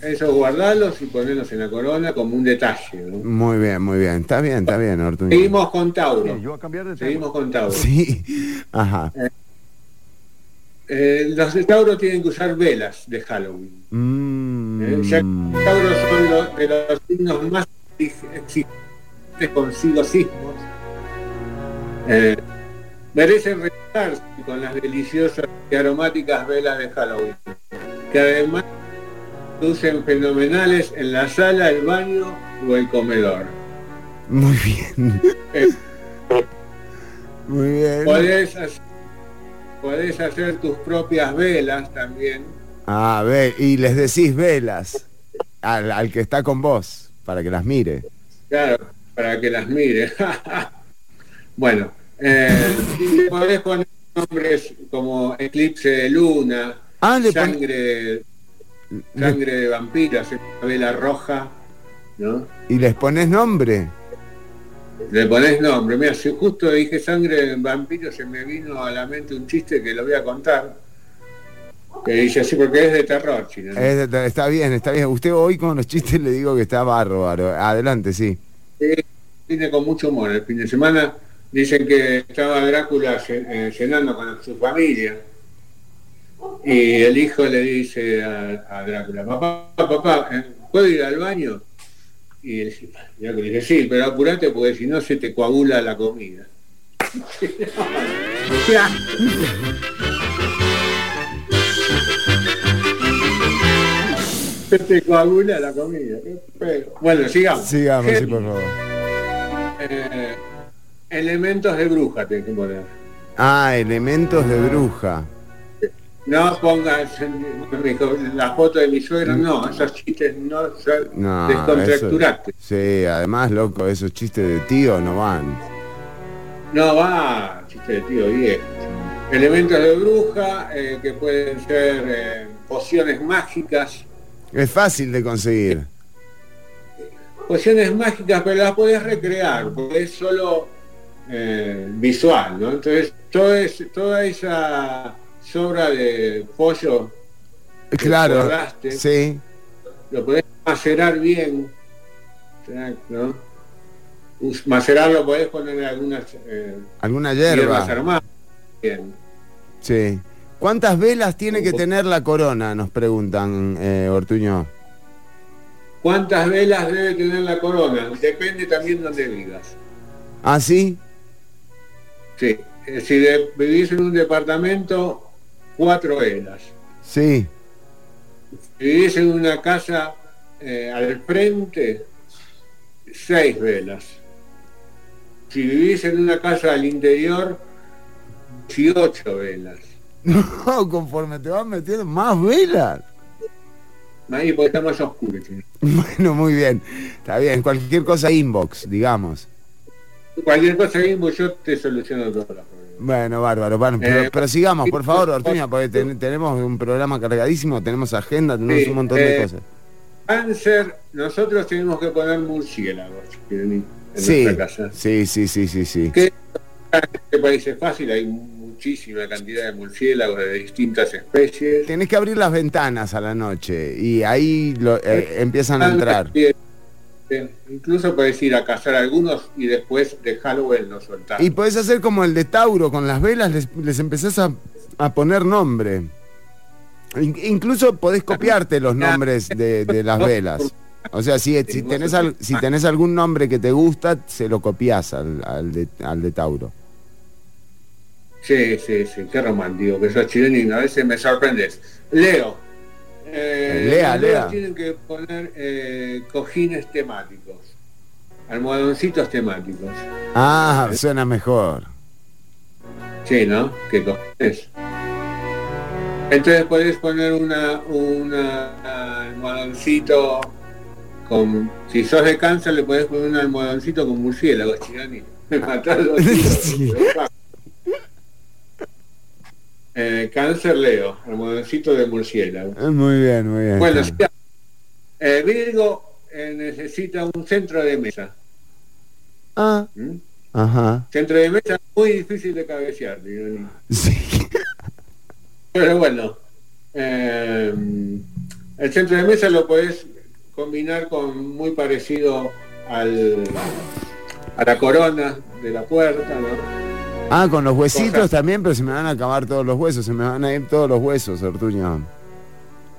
Eso guardalos y ponerlos en la corona como un detalle. ¿no? Muy bien, muy bien, está bien, está bien, Ortuño. Seguimos con Tauro. Seguimos con Tauro. Sí, ajá. Eh, los de Tauro tienen que usar velas de Halloween. Mm. ¿eh? Ya que Tauro son los, de los signos más exigentes consigo mismos. Eh, merecen realizarse con las deliciosas y aromáticas velas de Halloween, que además lucen fenomenales en la sala, el baño o el comedor. Muy bien. Eh, Muy bien. podés, hacer, podés hacer tus propias velas también. A ver, y les decís velas al, al que está con vos, para que las mire. Claro, para que las mire. [laughs] bueno, eh, y podés poner nombres como eclipse de luna, Ah, pon- sangre, de vampiro, hacer una vela roja, ¿no? Y les pones nombre. Le pones nombre. Mira, si justo dije sangre en vampiro, se me vino a la mente un chiste que lo voy a contar. Que dice así porque es de terror, chino. Es de- está bien, está bien. Usted hoy con los chistes le digo que está bárbaro. Adelante, sí. Eh, Viene con mucho humor. El fin de semana dicen que estaba Drácula eh, cenando con su familia. Y el hijo le dice a, a Drácula, papá, papá, eh, ¿puedo ir al baño? Y el Drácula dice, sí, pero apurate porque si no se te coagula la comida. [laughs] se te coagula la comida. Bueno, sigamos. Sigamos, sí, por favor. eh, elementos de bruja tenés que poner. Ah, elementos de bruja. No pongas la foto de mi suegro, no, esos chistes no son No, eso- sí, además, loco, esos chistes de tío no van. No va, chiste de tío viejo. Elementos de bruja eh, que pueden ser eh, pociones mágicas. Es fácil de conseguir. Pociones mágicas, pero las podés recrear, porque es solo eh, visual, ¿no? Entonces, toda, es- toda esa sobra de pollo que Claro, guardaste, sí. lo podés macerar bien, ¿no? Us- Macerarlo podés poner algunas eh, Alguna hierbas hierba. armadas. Bien. Sí. ¿Cuántas velas tiene que tener la corona? Nos preguntan, eh, Ortuño. ¿Cuántas velas debe tener la corona? Depende también donde vivas. ¿Ah, sí? Sí. Eh, Si de- vivís en un departamento, cuatro velas. Sí. Si vivís en una casa eh, al frente, seis velas. Si vivís en una casa al interior, 18 velas. [laughs] No, conforme te vas metiendo más velas. Ahí porque está más oscuro. Bueno, muy bien. Está bien. Cualquier cosa inbox, digamos. Cualquier cosa mismo yo te soluciono todo. Bueno, bárbaro. Bueno, pero, Eh, pero sigamos, por favor, Ortuño, porque ten- tenemos un programa cargadísimo, tenemos agenda, tenemos Sí, un montón de eh, cosas. Cáncer, nosotros tenemos que poner murciélagos en Sí, nuestra casa. sí, sí, sí, sí, sí. Que en este país es fácil, hay muchísima cantidad de murciélagos de distintas especies. Tenés que abrir las ventanas a la noche y ahí lo- eh, empiezan a entrar. Eh, Incluso puedes ir a cazar algunos y después de Halloween los soltar. Y podés hacer como el de Tauro, con las velas les, les empezás a, a poner nombre. In- incluso podés copiarte los [laughs] nombres de, de las [laughs] velas. O sea, si, si, tenés al- si tenés algún nombre que te gusta, se lo copias al, al de, al de Tauro. Sí, sí, sí, qué romántico que sos chileno y a veces me sorprendes. Leo. Eh, Lea, lea. Tienen que poner eh, cojines temáticos, almohadoncitos temáticos. Ah, suena mejor. Sí, ¿no? ¿Qué cojines? Entonces podés poner una, una almohadoncito con... Si sos de cáncer le podés poner un almohadoncito con. [laughs] Me matás los. [laughs] Eh, cáncer Leo, almohadoncito de murciélago. Eh, Muy bien, muy bien. Bueno, eh, Virgo eh, necesita un centro de mesa. Ah, ¿Mm? ajá. Centro de mesa muy difícil de cabecear. Sí. Pero bueno, eh, el centro de mesa lo podés combinar con muy parecido al, a la corona de la puerta, ¿no? Ah, con los huesitos también, pero se me van a acabar todos los huesos, se me van a ir todos los huesos, Ortuño.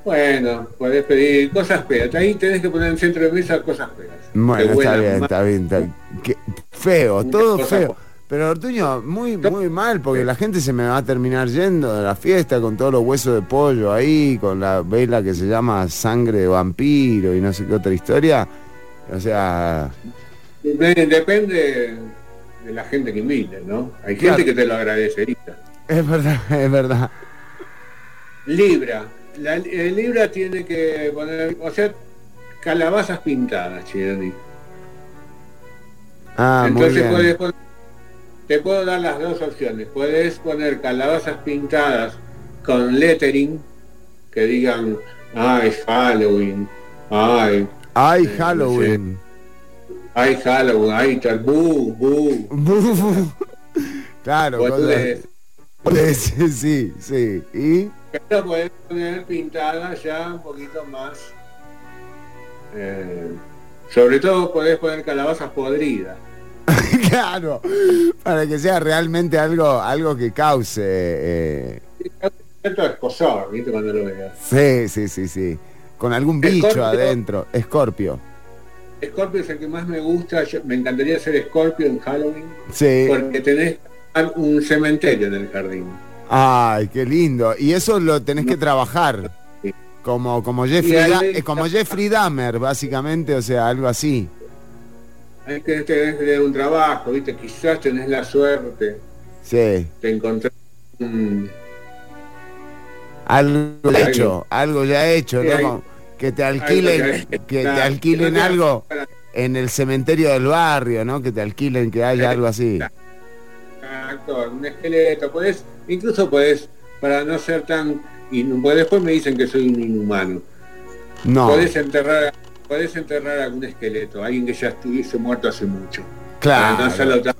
Bueno, podés pedir cosas feas. Ahí tenés que poner en centro de mesa cosas feas. Bueno, está bien, está bien. está- qué feo, todo feo. Pero Ortuño, muy, muy mal, porque la gente se me va a terminar yendo de la fiesta con todos los huesos de pollo ahí, con la vela que se llama sangre de vampiro y no sé qué otra historia. O sea, Dep- Depende de la gente que invite, ¿no? Hay Claro. gente que te lo agradecería. es verdad, [laughs] es verdad. Libra. La, el Libra tiene que poner, o sea, calabazas pintadas, Chironi. Ah, muy Entonces bien. puedes poner- te puedo dar las dos opciones. Puedes poner calabazas pintadas con lettering que digan, ay, Halloween, ay, Ay, eh, Halloween. Hay Halloween, hay tal, bu, bu. claro, Boludez. cosas- sí, sí, sí. ¿Y? Pero podés poner pintada ya un poquito más. eh, sobre todo podés poner calabazas podridas. [laughs] claro, para que sea realmente algo, algo que cause. eh, Cierto escosor, ¿viste? Cuando lo veas. sí, sí, sí, sí. Con algún bicho Escorpio. adentro. Escorpio. Scorpio es el que más me gusta. yo- me encantaría ser Scorpio en Halloween. Sí. Porque tenés un cementerio en el jardín. Ay, qué lindo. Y eso lo tenés que trabajar. Como, como Jeffrey, Y ahí Da- le- eh, como Jeffrey Dahmer, básicamente, o sea, algo así. Hay que tener tener un trabajo, ¿viste? Quizás tenés la suerte Sí. de encontrar un... Algo ya hecho, algo ya hecho, Sí, ¿no? hay- que te alquilen, que te alquilen algo en el cementerio del barrio, ¿no? Que te alquilen que haya algo así. actor, un esqueleto, podés, incluso podés, para no ser tan, y porque después me dicen que soy un inhumano, No. podés enterrar, podés enterrar algún esqueleto, alguien que ya estuviese muerto hace mucho. Claro. Para no hacerlo tan-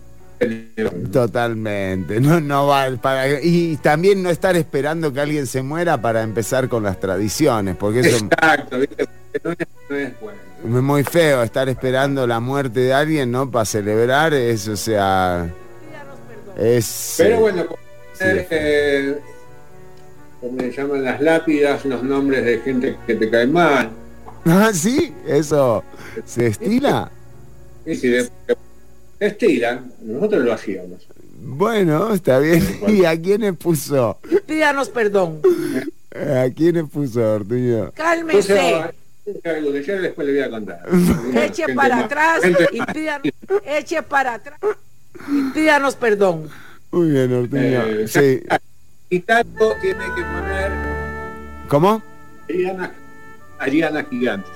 Totalmente. No, no va para, y también no estar esperando que alguien se muera para empezar con las tradiciones, porque eso Exacto, ¿viste? Porque no es, muy feo estar esperando la muerte de alguien, ¿no? Para celebrar eso, o sea, es Pero bueno, poner, eh, como le llaman las lápidas, los nombres de gente que te cae mal. [laughs] Ah, sí, eso se estila. Y si de- se estilan, nosotros lo hacíamos. Bueno, está bien. [laughs] ¿Y a quiénes puso? Pídanos perdón. ¿A quiénes puso, Ortuño? Cálmese. Algo que yo después le voy a contar. [laughs] Eche para atrás y pídanos, eche para atrás y pídanos perdón. Muy bien, Ortuño. Eh, Sí. [laughs] Y tanto tiene que poner ¿Cómo? Ariana, Ariana gigante.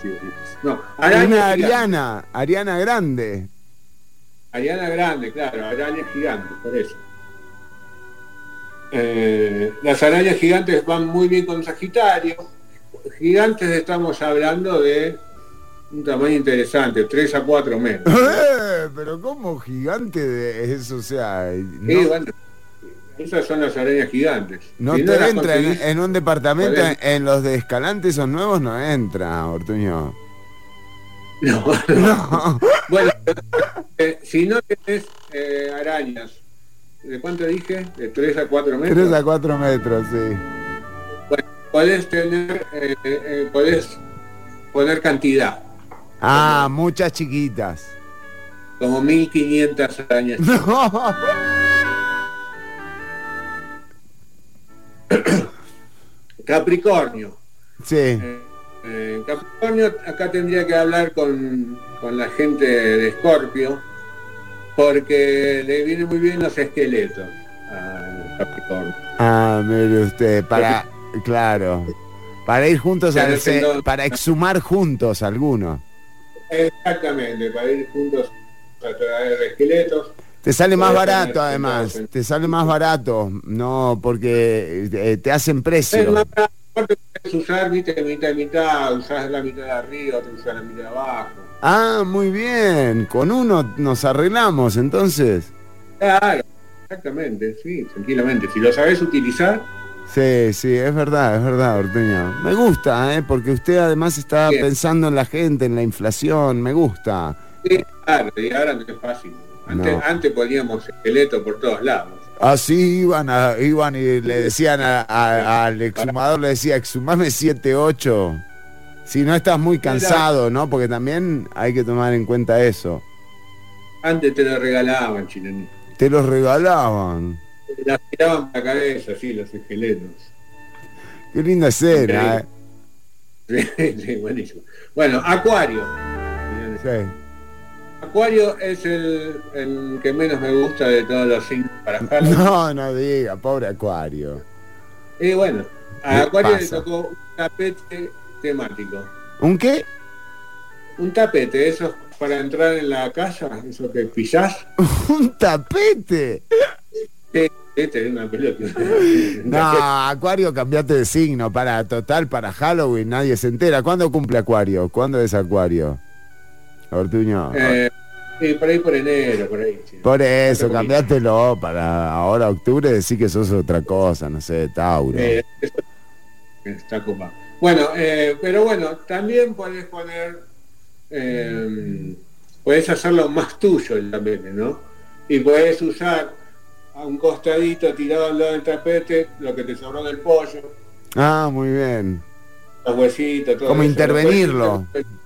No, gigante. Ariana, Ariana Grande. Ariana grande, claro, arañas gigantes, por eso. Eh, las arañas gigantes van muy bien con Sagitario. Gigantes estamos hablando de un tamaño interesante, 3 a 4 metros. [laughs] Eh, pero como gigante de eso, o sea, no, bueno, esas son las arañas gigantes. no Si te entra en, un departamento, en los de Escalante esos nuevos no entra, Ortuño. [laughs] No, no. Bueno, eh, si no tenés eh, arañas, ¿de cuánto dije? De 3 a 4 metros. 3 a 4 metros, sí. Bueno, podés tener, eh, eh, podés poner cantidad, Ah, muchas chiquitas. como 1500 arañas. [laughs] No. Capricornio. Sí. Eh, Capricornio, acá tendría que hablar con, con la gente de Escorpio, porque le vienen muy bien los esqueletos a Capricornio. Ah, mire usted, para, claro, para ir juntos, al no para exhumar juntos alguno. Exactamente, para ir juntos a traer esqueletos. Te sale más barato además, te sale más barato, no, porque eh, te hacen Es precio. más barato, aparte puedes usar, viste, mitad y mitad, usás la mitad de arriba, otra usás la mitad de abajo. Ah, muy bien, con uno nos arreglamos entonces. Claro, exactamente, sí, tranquilamente. Si lo sabes utilizar, Sí, sí, es verdad, es verdad, Ortuño. Me gusta, ¿eh? porque usted además está Bien. pensando en la gente, en la inflación, me gusta. sí, claro, y ahora no es fácil. Antes, No. antes poníamos esqueletos por todos lados. Así iban, a- iban y le decían a- a- al exhumador, le decía, exhumame 7, 8. Si no estás muy cansado, ¿no? Porque también hay que tomar en cuenta eso. Antes te lo regalaban, chilenito. Te los regalaban. Te las tiraban la cabeza, sí, los esqueletos. Qué linda escena, ¿eh? [laughs] Sí, buenísimo. Bueno, Acuario. Sí. Acuario es el, el que menos me gusta de todos los signos para [laughs] Halloween. No, no diga, pobre Acuario. Y bueno, ¿Qué a Acuario le tocó un tapete temático. ¿Un qué? Un tapete, esos para entrar en la casa, eso que pisás. [laughs] ¡Un tapete! Sí, este es una pelota. [laughs] No, Acuario, cambiate de signo. Para total, para Halloween nadie se entera. ¿Cuándo cumple Acuario? ¿Cuándo es Acuario? Ortuño. Eh, Sí, por ahí por enero, por ahí. sí. Por eso, Otro cambiátelo para ahora octubre, decir que sos otra cosa, no sé, Tauro. Eh, está copado. Bueno, eh, pero bueno, también podés poner, eh, podés hacerlo más tuyo el tapete, ¿no? Y podés usar a un costadito tirado al lado del tapete lo que te sobró del pollo, Ah, muy bien. los huesitos, todo Como eso. intervenirlo. Los huesitos,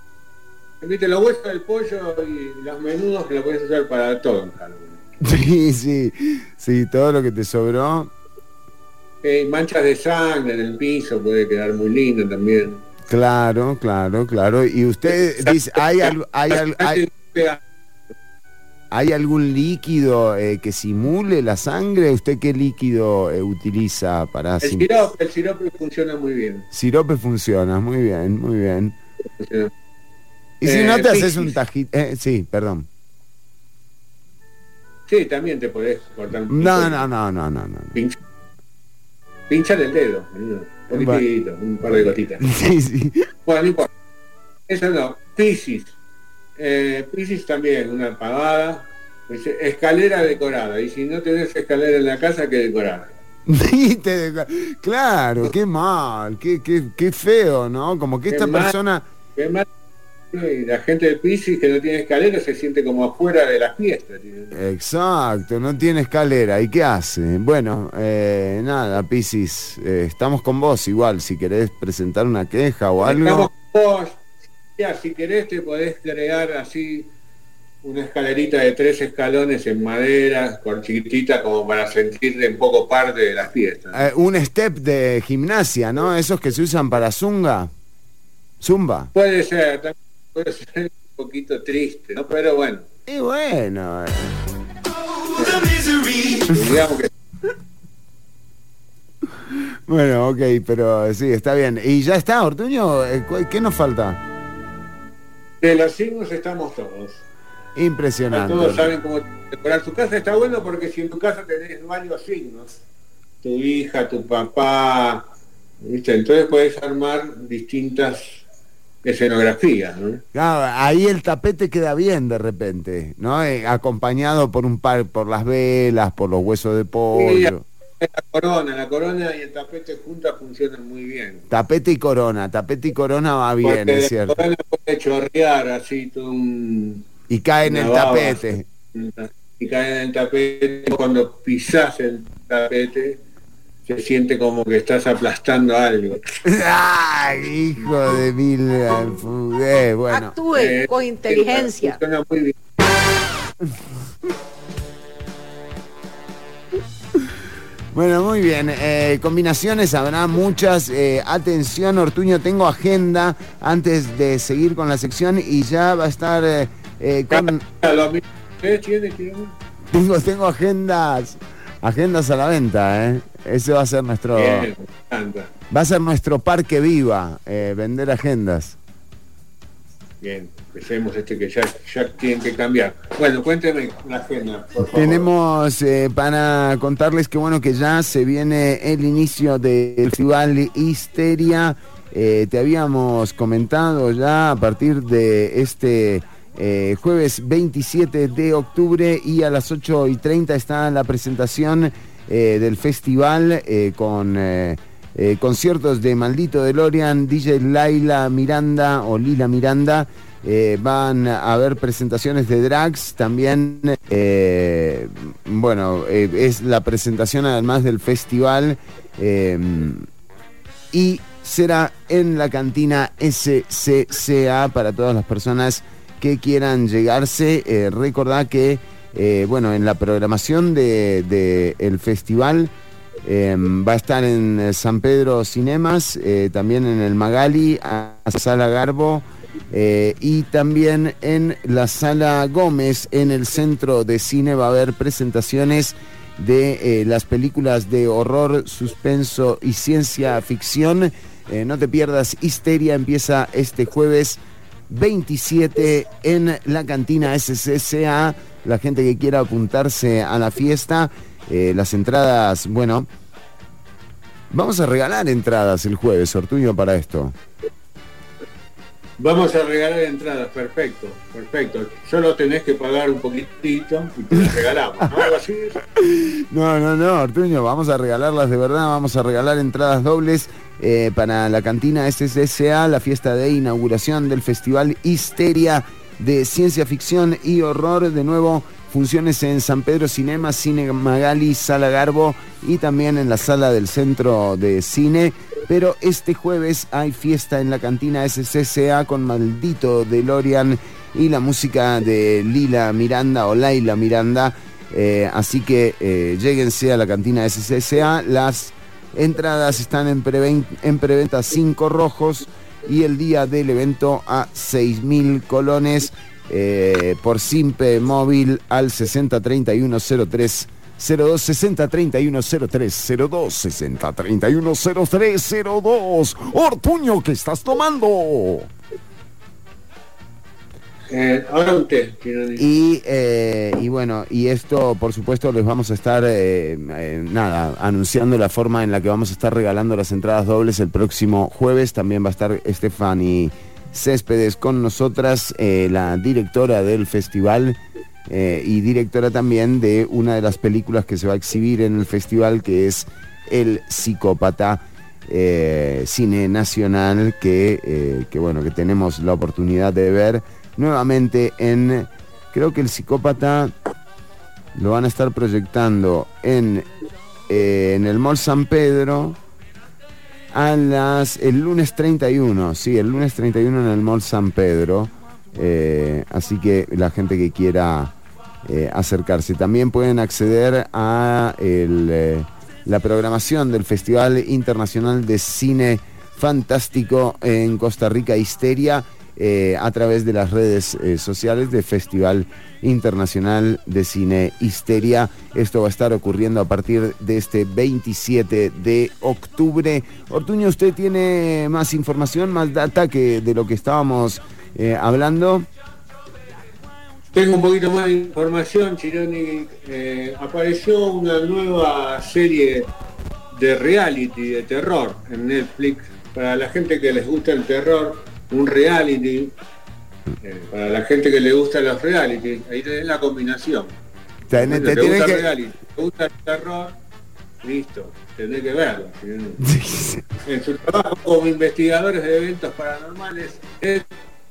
Viste, los huesos del pollo y los menudos que lo podés usar para todo en Halloween. [laughs] Sí, sí, sí, todo lo que te sobró. Eh, manchas de sangre en el piso puede quedar muy lindo también. Claro, claro, claro. Y usted dice, ¿hay, al- hay, al- hay, hay algún líquido eh, que simule la sangre? ¿Usted qué líquido eh, utiliza para... El sirope, el sirope funciona muy bien. Sirope funciona, muy bien, muy bien. Funciona. Y si Eh, no te haces un tajito... eh, sí, perdón. Sí, también te podés cortar un No, no, no, no, no, no. Pincha- Pinchar el dedo, un poquitito, un par de gotitas. [laughs] Sí, sí. Bueno, no importa. Eso no. Piscis. Eh, Piscis también, una. Dice, escalera decorada. Y si no tenés escalera en la casa, que decorada. [laughs] Claro, qué mal, qué, qué, qué feo, ¿no? Como que Qué esta mal. persona... Qué mal. La gente de Piscis que no tiene escalera se siente como afuera de la fiesta. tío. Exacto, no tiene escalera. ¿Y qué hace? Bueno, eh, nada, Piscis, eh, estamos con vos igual, si querés presentar una queja o algo. Estamos con vos. Ya, si querés te podés crear así una escalerita de tres escalones en madera, con chiquitita, como para sentirte un poco parte de la fiesta. Eh, un step de gimnasia, ¿no? Esos que se usan para zunga. Zumba. Puede ser, también puede ser un poquito triste, ¿no? Pero bueno, Y bueno, eh, digamos que bueno, ok, pero sí, está bien. ¿Y ya está, Ortuño? Eh, ¿Qué nos falta? de los signos estamos todos. Impresionante. Todos saben cómo decorar tu casa. Está bueno porque si en tu casa tenés varios signos, tu hija, tu papá, ¿viste? entonces puedes armar distintas escenografías. ¿no? Claro, ahí el tapete queda bien de repente, ¿no? Eh, acompañado por un par, por las velas, por los huesos de Sí, pollo. la corona, la corona y el tapete juntas funcionan muy bien. Tapete y corona, tapete y corona va bien, Porque es la cierto. corona puede chorrear así todo un... Y cae en el baba. tapete. Y cae en el tapete, cuando pisás el tapete, se siente como que estás aplastando algo. [laughs] ¡Ay, hijo de mil! eh, bueno. Actúe Eh, con inteligencia. Muy bien. Bueno, muy bien. eh, combinaciones habrá muchas. eh, atención, Ortuño, tengo agenda antes de seguir con la sección y ya va a estar eh, con... Tengo, tengo agendas, agendas a la venta, ¿eh? Ese va a ser nuestro... Bien, me encanta. Va a ser nuestro parque viva, eh, vender agendas. Bien, empecemos este que ya, ya tienen que cambiar. Bueno, cuénteme la agenda, por favor. Tenemos eh, para contarles que bueno que ya se viene el inicio del festival Histeria. Eh, te habíamos comentado ya a partir de este eh, jueves 27 de octubre y a las 8 y 30 está la presentación eh, del festival eh, con conciertos de Maldito DeLorean, DJ Laila Miranda o Lila Miranda. Van a haber presentaciones de drags también. bueno, es la presentación además del festival. y será en la cantina SCCA para todas las personas que quieran llegarse. Eh, que, eh, bueno, en la programación del de, el festival eh, va a estar en eh, San Pedro Cinemas, eh, también en el Magali, a Sala Garbo. y también en la Sala Gómez, en el centro de cine, va a haber presentaciones de las películas de horror, suspenso y ciencia ficción. No te pierdas, Histeria empieza este jueves 27 en la cantina SCCA. La gente que quiera apuntarse a la fiesta, eh, las entradas, bueno, vamos a regalar entradas el jueves, Ortuño, para esto. Vamos a regalar entradas, perfecto, perfecto. Solo tenés que pagar un poquitito y te las regalamos, ¿no? Algo así. [laughs] No, no, no, Artuño, vamos a regalarlas de verdad, vamos a regalar entradas dobles eh, para la cantina SSA, la fiesta de inauguración del Festival Histeria de Ciencia Ficción y Horror. De nuevo, funciones en San Pedro Cinema, Cine Magali, Sala Garbo y también en la sala del Centro de Cine. Pero este jueves hay fiesta en la cantina SCCA con Maldito de Lorian y la música de Lila Miranda o Laila Miranda. Eh, así que eh, lléguense a la cantina SCCA. Las entradas están en, preven- en preventa 5 rojos y el día del evento a 6.000 colones eh, por Simpe Móvil al 603103 02 60 31 03 02 60 31 03 02 Ortuño, ¿qué estás tomando? Eh, Tironi. Y, eh, y bueno, y esto por supuesto les vamos a estar, eh, eh, nada, anunciando la forma en la que vamos a estar regalando las entradas dobles el próximo jueves. También va a estar Estefani Céspedes con nosotras, eh, la directora del festival eh, y directora también de una de las películas que se va a exhibir en el festival, que es El Psicópata. eh, cine nacional que, eh, que bueno que tenemos la oportunidad de ver nuevamente en creo que el psicópata lo van a estar proyectando en en el Mall San Pedro a las el lunes 31 sí el lunes 31 en el Mall San Pedro así que la gente que quiera eh, acercarse también pueden acceder a el, eh, la programación del Festival Internacional de Cine Fantástico en Costa Rica Histeria eh, a través de las redes sociales del Festival Internacional de Cine Histeria. Esto va a estar ocurriendo a partir de este 27 de octubre. Ortuño, ¿usted tiene más información, más data que de lo que estábamos hablando? Tengo un poquito más de información, Chironi. Eh, apareció una nueva serie de reality, de terror en Netflix. Para la gente que les gusta el terror, un reality. eh, para la gente que le gusta los reality, ahí tenés la combinación. Te- te te gusta que- el reality, te gusta el terror, listo, tenés que verlo. [laughs] En su trabajo como investigadores de eventos paranormales, Ed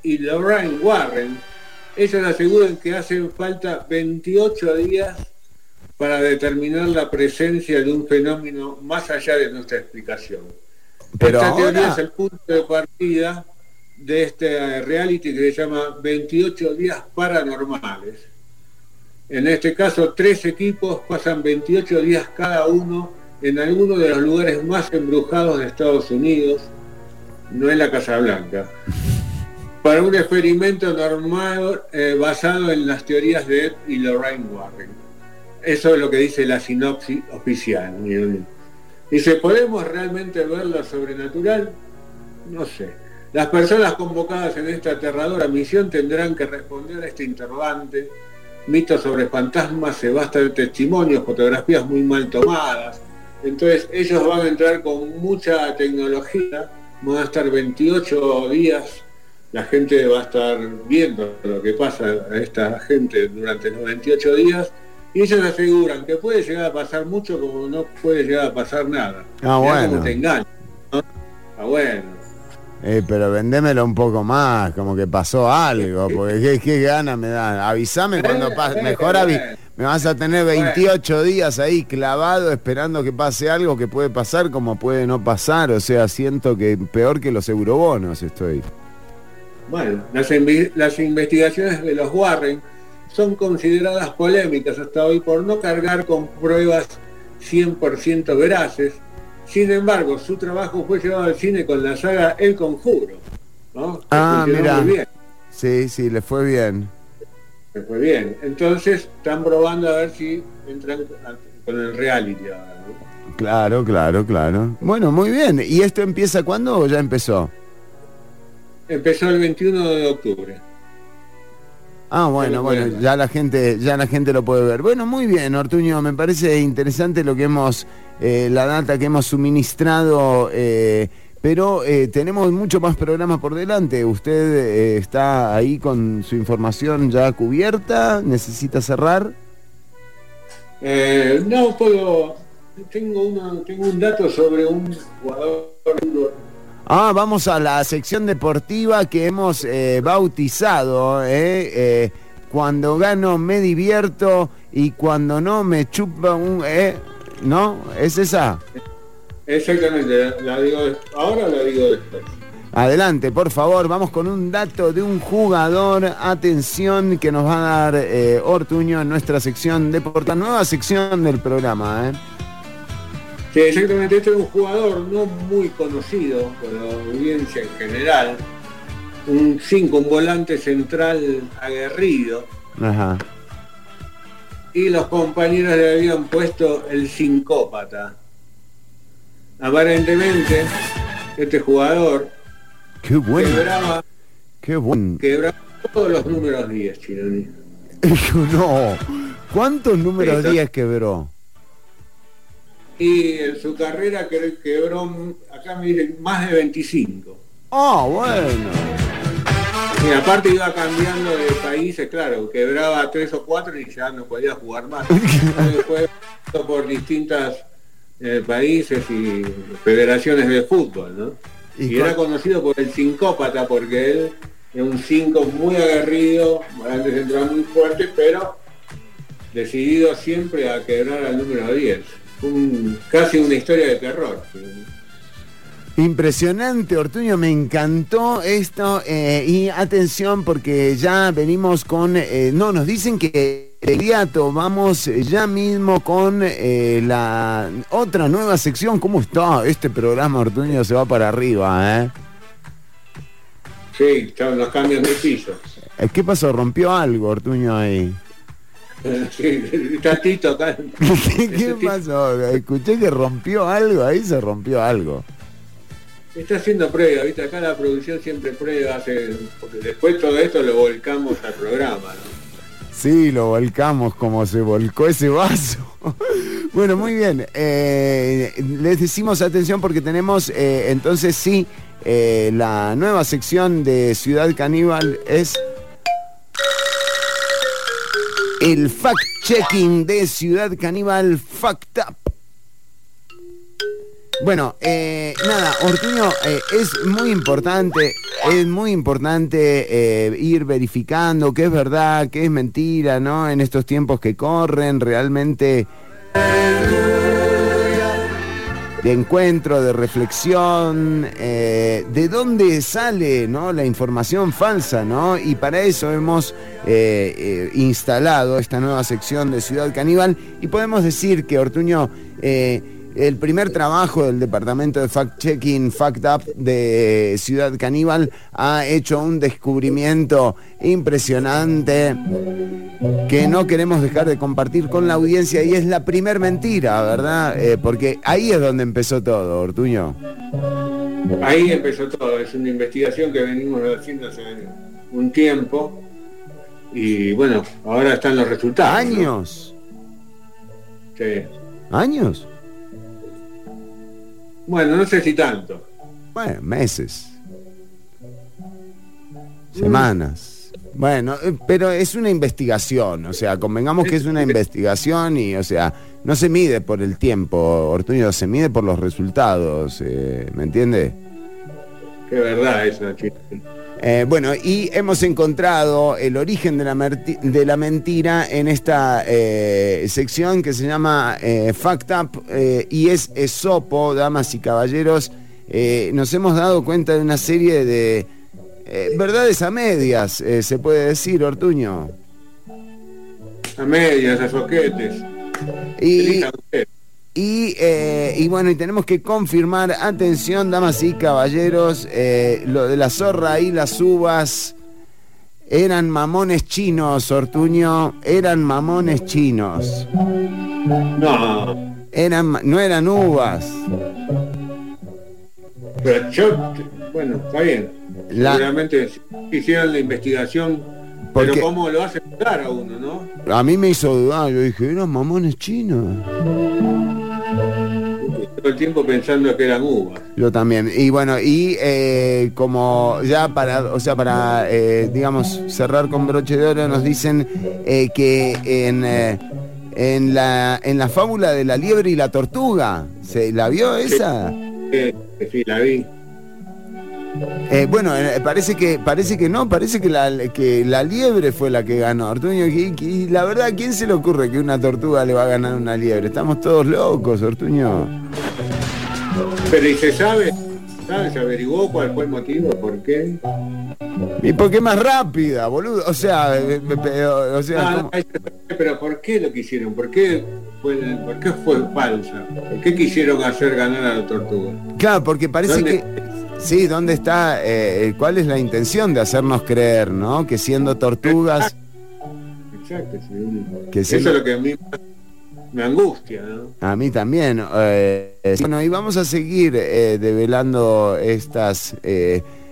y Lorraine Warren, ellos aseguran que hacen falta 28 días para determinar la presencia de un fenómeno más allá de nuestra explicación. Pero Esta teoría es el punto de partida de este reality que se llama 28 días paranormales. En este caso, tres equipos pasan 28 días cada uno en alguno de los lugares más embrujados de Estados Unidos, no en la Casa Blanca, para un experimento normal eh, basado en las teorías de Ed y Lorraine Warren. Eso es lo que dice la sinopsis oficial. Dice, ¿podemos realmente ver lo sobrenatural? No sé. Las personas convocadas en esta aterradora misión tendrán que responder a este interrogante. Mitos sobre fantasmas, se basta de testimonios, fotografías muy mal tomadas. Entonces ellos van a entrar con mucha tecnología, van a estar 28 días, la gente va a estar viendo lo que pasa a esta gente durante los 28 días y ellos aseguran que puede llegar a pasar mucho como no puede llegar a pasar nada. Ah, Mirá bueno. cómo te engañan, ¿no? Ah, bueno. Eh, pero vendémelo un poco más, como que pasó algo, porque qué, qué ganas me dan. Avísame cuando pase, mejor avi me vas a tener 28 días ahí clavado esperando que pase algo que puede pasar como puede no pasar, o sea, siento que peor que los eurobonos estoy. Bueno, las, investigaciones de los Warren son consideradas polémicas hasta hoy por no cargar con pruebas 100% veraces. Sin embargo, su trabajo fue llevado al cine con la saga El Conjuro. ¿no? Ah, mira. Sí, sí, le fue bien. le fue bien. Entonces están probando a ver si entran con el reality ahora. ¿no? Claro, claro, claro. Bueno, muy bien. ¿Y esto empieza cuándo o ya empezó? Empezó el 21 de octubre. Ah, bueno, bueno, ya la gente, ya la gente lo puede ver. Bueno, muy bien, Ortuño, me parece interesante lo que hemos, eh, la data que hemos suministrado, eh, pero eh, tenemos mucho más programas por delante. ¿Usted está ahí con su información ya cubierta? ¿Necesita cerrar? No puedo. Tengo, una, tengo un dato sobre un jugador. Ah, vamos a la sección deportiva que hemos eh, bautizado. eh, eh, cuando gano me divierto y cuando no me chupa un... eh, ¿No? ¿Es esa? Exactamente, la, digo ahora la digo después. Adelante, por favor, vamos con un dato de un jugador. Atención que nos va a dar eh, Ortuño en nuestra sección deportiva, nueva sección del programa. ¿eh? Sí, exactamente, este es un jugador no muy conocido por la audiencia en general. Un 5, un volante central aguerrido. Ajá. Y los compañeros le habían puesto el sincópata. Aparentemente, este jugador Qué bueno. quebraba, Qué bueno. quebraba todos los números 10, Chironi. [laughs] no. ¿Cuántos números Sí, 10 quebró? Y en su carrera que- quebró, acá me dicen, más de 25. Ah, bueno. Y aparte iba cambiando de países, claro, quebraba tres o cuatro y ya no podía jugar más. Después por distintas eh, países y federaciones de fútbol, ¿no? ¿Y Y, era conocido por el sincópata porque él era un cinco muy aguerrido, volante central muy fuerte, pero decidido siempre a quebrar al número 10. Un- casi una historia de terror. Impresionante, Ortuño, me encantó esto. eh, y atención, porque ya venimos con. eh, no, nos dicen que de inmediato vamos ya mismo con eh, la otra nueva sección. ¿Cómo está? Este programa, Ortuño, se va para arriba, ¿eh? Sí, estaban los cambios de piso. Eh, ¿Qué pasó? ¿Rompió algo, Ortuño, ahí? [laughs] Sí, está Tito acá. ¿Qué, qué pasó? Escuché que rompió algo, ahí se rompió algo. Está haciendo prueba, ¿viste? Acá la producción siempre prueba, hace, porque después todo esto lo volcamos al programa, ¿no? Sí, lo volcamos como se volcó ese vaso. [laughs] bueno, muy bien. Eh, les decimos atención porque tenemos eh, entonces sí, eh, la nueva sección de Ciudad Caníbal es el fact-checking de Ciudad Caníbal Fact Up. Bueno, eh, nada, Ortuño, eh, es muy importante, es muy importante eh, ir verificando qué es verdad, qué es mentira, ¿no? En estos tiempos que corren, realmente de encuentro, de reflexión, eh, de dónde sale ¿no? la información falsa, ¿no? Y para eso hemos eh, eh, instalado esta nueva sección de Ciudad Caníbal y podemos decir que Ortuño, el primer trabajo del Departamento de Fact Checking, Fact Up de Ciudad Caníbal ha hecho un descubrimiento impresionante que no queremos dejar de compartir con la audiencia y es la primer mentira, ¿verdad? Eh, porque ahí es donde empezó todo, Ortuño. Ahí empezó todo, es una investigación que venimos haciendo hace un tiempo y bueno, ahora están los resultados. ¿no? Años, Sí. años, Bueno, no sé si tanto. bueno, meses, semanas. Bueno, eh, pero es una investigación, o sea, convengamos que es una investigación y, o sea, no se mide por el tiempo, Ortuño, se mide por los resultados, eh, ¿me entiende? Qué verdad eso, chico. Eh, bueno, y hemos encontrado el origen de la, de la mentira en esta eh, sección que se llama eh, Fact Up eh, y es Esopo, damas y caballeros. Nos hemos dado cuenta de una serie de verdades a medias, se puede decir, Ortuño. A medias, a soquetes. Y. y, eh, y bueno, y tenemos que confirmar, atención, damas y caballeros, eh, lo de la zorra y las uvas eran mamones chinos, Ortuño, eran mamones chinos. No, Eran, no eran uvas. pero yo, bueno, está bien. La- Seguramente hicieron la investigación, Porque- pero cómo lo hacen dudar a uno, ¿no? A mí me hizo dudar, yo dije, eran mamones chinos. Todo el tiempo pensando que eran uvas. Yo también. Y bueno, y eh, como ya para, o sea, para, eh, digamos, cerrar con broche de oro, nos dicen eh, que en, en, la, en la fábula de la liebre y la tortuga, ¿se la vio esa? Eh, sí, la vi. Eh, bueno, eh, parece que parece que no, parece que la, que la liebre fue la que ganó. Ortuño, y, y la verdad, ¿a quién se le ocurre que una tortuga le va a ganar una liebre? Estamos todos locos, Ortuño. Pero ¿y se sabe? ¿Sabe? ¿Se averiguó cuál fue el motivo? ¿Por qué? ¿Y por qué más rápida, boludo? O sea, eh, o sea, Ah, pero ¿por qué lo quisieron? ¿Por qué fue, por qué fue falsa? ¿Por qué quisieron hacer ganar a la tortuga? Claro, porque parece ¿Dónde? que. Sí, ¿dónde está? eh, ¿Cuál es la intención de hacernos creer, no? Que siendo tortugas. Exacto, sí. Que Eso siendo- es lo que a mí me angustia, ¿no? A mí también. eh, eh, bueno, y vamos a seguir eh, develando estas,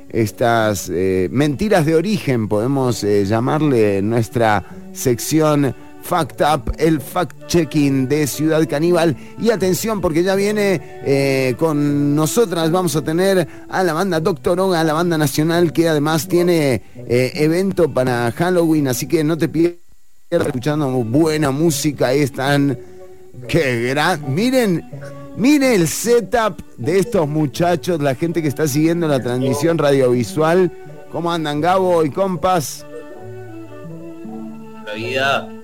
estas mentiras de origen, podemos llamarle nuestra sección Fact Up, el fact-checking de Ciudad Caníbal. Y atención, porque ya viene eh, con nosotras, vamos a tener a la banda Doctor Oga, la banda nacional, que además tiene eh, evento para Halloween, así que no te pierdas escuchando buena música, ahí están Qué gran. Miren, miren el setup de estos muchachos, la gente que está siguiendo la transmisión radiovisual. ¿Cómo andan, Gabo y compas? La vida.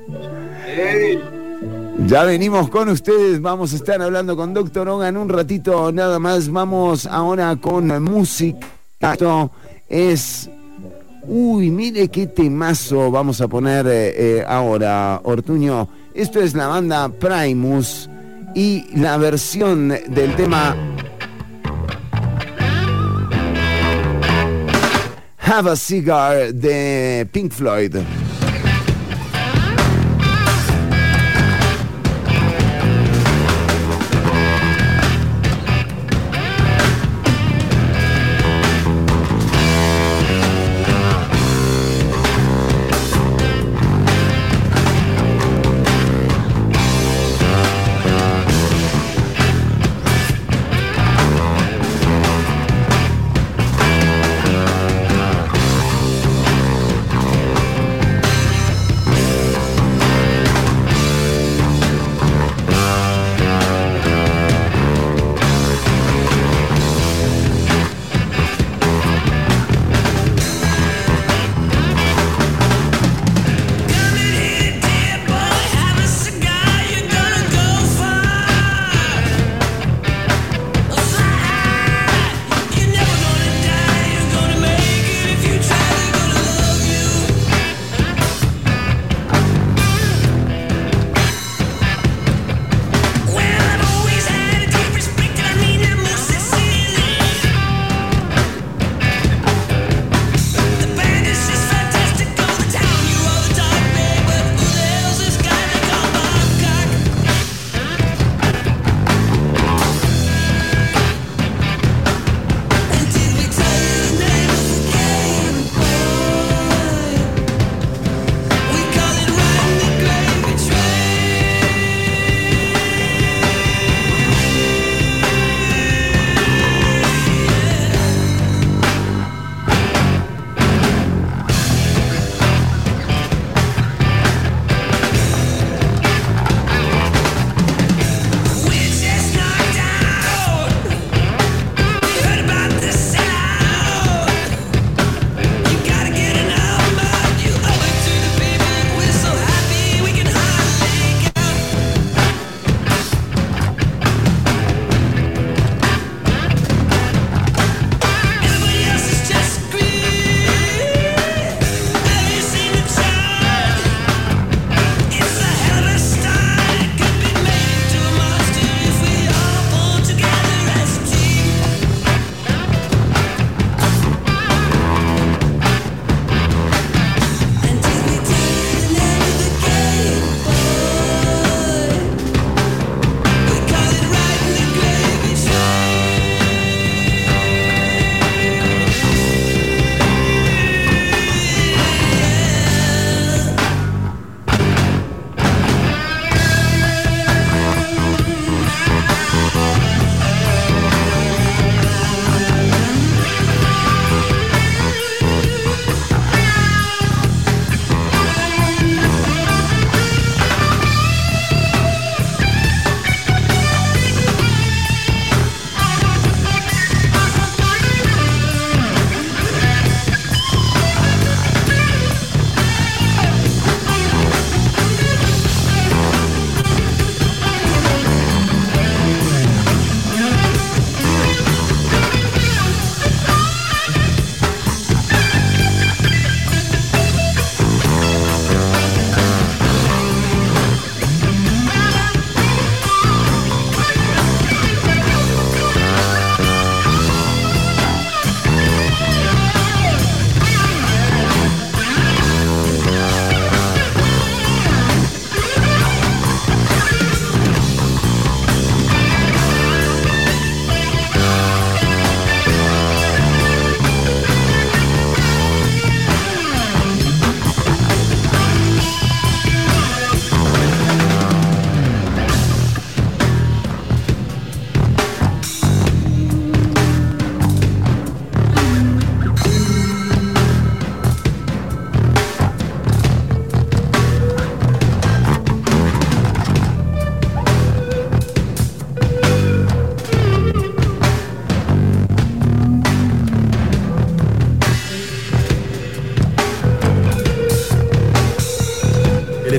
Ya venimos con ustedes, vamos a estar hablando con Doctor Onga en un ratito nada más. Vamos ahora con música. Esto es. Uy, mire qué temazo vamos a poner eh, eh, ahora, Ortuño. Esto es la banda Primus y la versión del tema Have a Cigar de Pink Floyd.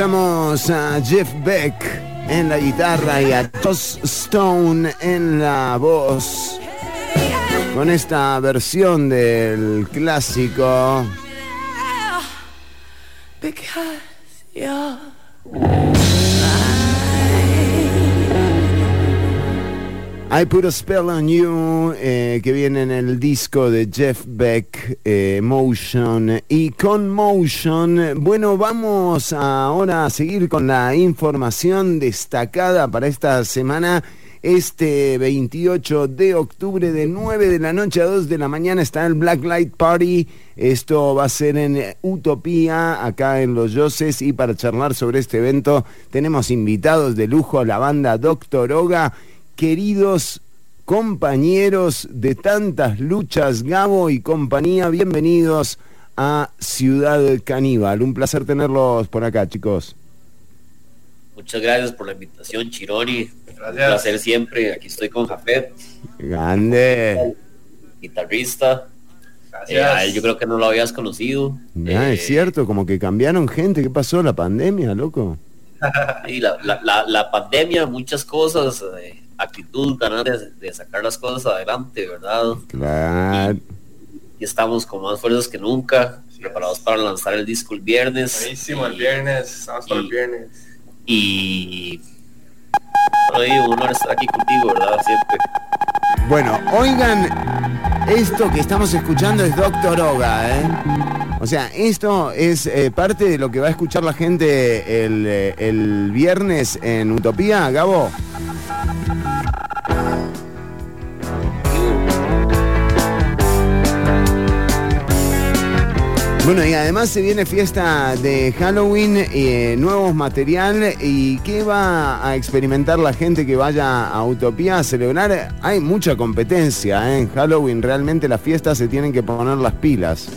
Escuchamos a Jeff Beck en la guitarra y a Joss Stone en la voz. Con esta versión del clásico. I Put a Spell on You, eh, que viene en el disco de Jeff Beck, eh, Motion. Y con Motion, bueno, vamos ahora a seguir con la información destacada para esta semana. Este 28 de octubre de 9 de la noche a 2 de la mañana está el Black Light Party. Esto va a ser en Utopía, acá en Los Yoses. Y para charlar sobre este evento tenemos invitados de lujo, la banda Doctor Oga queridos compañeros de tantas luchas, Gabo y compañía, bienvenidos a Ciudad Caníbal. Un placer tenerlos por acá, chicos. Muchas gracias por la invitación, Chironi. Gracias. Un placer siempre. Aquí estoy con Jafet, Grande. guitarrista. Gracias. Eh, a él yo creo que no lo habías conocido. Ah, es cierto, como que cambiaron gente. ¿Qué pasó? ¿La pandemia, loco? Y la, la- la- la pandemia, muchas cosas, eh, actitud, ganas de, de sacar las cosas adelante, ¿verdad? Claro. Y estamos con más fuerzas que nunca, preparados para lanzar el disco el viernes. Buenísimo, el viernes, estamos para el viernes. Y bueno, y un honor estar aquí contigo, ¿verdad? Siempre. Bueno, oigan, esto que estamos escuchando es Doctor Oga, ¿eh? O sea, esto es eh, parte de lo que va a escuchar la gente el, eh, el viernes en Utopía, Gabo. Bueno, y además se viene fiesta de Halloween, eh, nuevos material y qué va a experimentar la gente que vaya a Utopía a celebrar. Hay mucha competencia ¿eh? en Halloween, realmente las fiestas se tienen que poner las pilas.